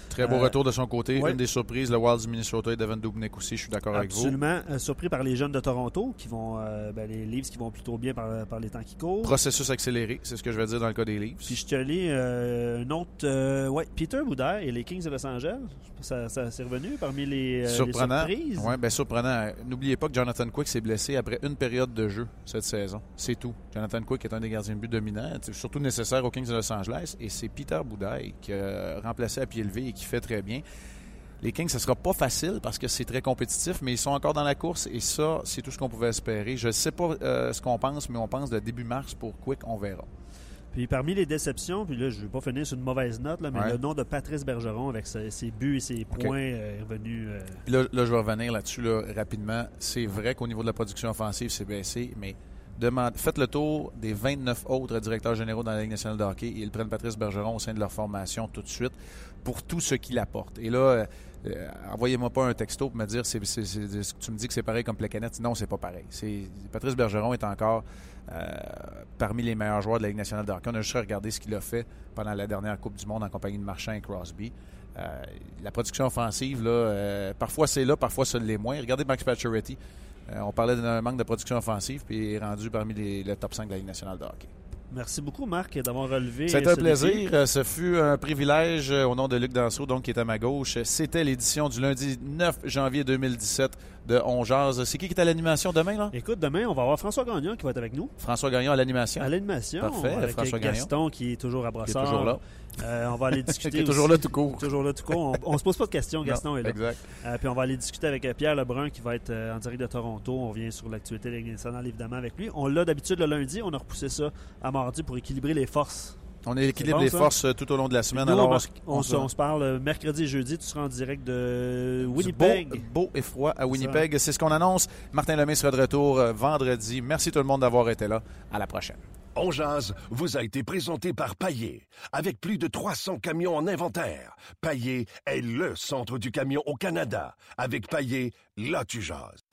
A: Très beau retour de son côté.
B: ouais.
A: Une des surprises, le Wild du Minnesota et Devin Dubnik aussi. Je suis d'accord avec vous.
B: Absolument. Surpris par les jeunes de Toronto, qui vont, ben, les Leafs qui vont plutôt bien par, par les temps qui courent.
A: Processus accéléré, c'est ce que je vais dire dans le cas des Leafs.
B: Puis je te lis un autre. ouais, Peter Boudet et les Kings de Los Angeles. Ça, ça c'est revenu parmi les, euh, les
A: Surprenant.
B: surprises.
A: Ouais, ben surprenant. N'oubliez pas que Jonathan Quick blessé après une période de jeu cette saison. C'est tout. Jonathan Quick est un des gardiens de but dominants, surtout nécessaire aux Kings de Los Angeles. Et c'est Peter Boudaille qui a remplacé à pied levé et qui fait très bien. Les Kings, ce sera pas facile parce que c'est très compétitif, mais ils sont encore dans la course et ça, c'est tout ce qu'on pouvait espérer. Je ne sais pas euh, ce qu'on pense, mais on pense de début mars pour Quick, on verra.
B: Puis parmi les déceptions, puis là, je ne vais pas finir sur une mauvaise note, là, mais
A: Ouais.
B: le nom de Patrice Bergeron avec ses, ses buts et ses points euh, est revenu. euh,
A: Puis là, là, je vais revenir là-dessus là, rapidement. C'est vrai qu'au niveau de la production offensive, c'est baissé, mais demande, faites le tour des 29 autres directeurs généraux dans la Ligue nationale de hockey et ils prennent Patrice Bergeron au sein de leur formation tout de suite pour tout ce qu'il apporte. Et là, euh, envoyez-moi pas un texto pour me dire c'est, tu me dis que c'est pareil comme Plekanec. Non, c'est pas pareil. C'est, Patrice Bergeron est encore euh, parmi les meilleurs joueurs de la Ligue nationale de hockey. On a juste regardé ce qu'il a fait pendant la dernière Coupe du Monde en compagnie de Marchand et Crosby. Euh, la production offensive, là, parfois c'est là, parfois ça l'est moins. Regardez Max Pacioretty. On parlait d'un manque de production offensive, puis il est rendu parmi les, le top 5 de la Ligue nationale de hockey.
B: Merci beaucoup, Marc, d'avoir relevé.
A: C'était un
B: ce
A: plaisir. Euh, Ce fut un privilège euh, au nom de Luc Danseau, donc qui est à ma gauche. C'était l'édition du lundi 9 janvier 2017 de On. C'est qui qui est à l'animation demain, là?
B: Écoute, demain, on va avoir François Gagnon qui va être avec nous
A: François Gagnon à l'animation.
B: à l'animation.
A: Parfait,
B: avec
A: François Gagnon.
B: Gaston qui est toujours à
A: Qui est toujours là.
B: Euh, on va aller discuter.
A: Qui est toujours
B: aussi-
A: là tout court.
B: Toujours là tout court. On, on se pose pas de questions, Gaston
A: Non,
B: est là.
A: Exact.
B: Euh, puis on va aller discuter avec euh, Pierre Lebrun qui va être euh, en direct de Toronto. On vient sur l'actualité nationale évidemment avec lui. On l'a d'habitude le lundi. On a repoussé ça à mardi pour équilibrer les forces.
A: On équilibre
B: bon,
A: les
B: ça?
A: forces euh, tout au long de la semaine.
B: Nous,
A: Alors,
B: on,
A: on,
B: se- on se, on se parle euh, mercredi et jeudi. Tu seras en direct de
A: Du
B: Winnipeg.
A: Beau, beau et froid à Winnipeg. C'est ce qu'on annonce. Martin Lemay sera de retour euh, vendredi. Merci tout le monde d'avoir été là. À la prochaine.
E: On jase vous a été présenté par Paillé. Avec plus de 300 camions en inventaire, Paillé est le centre du camion au Canada. Avec Paillé, là tu jases.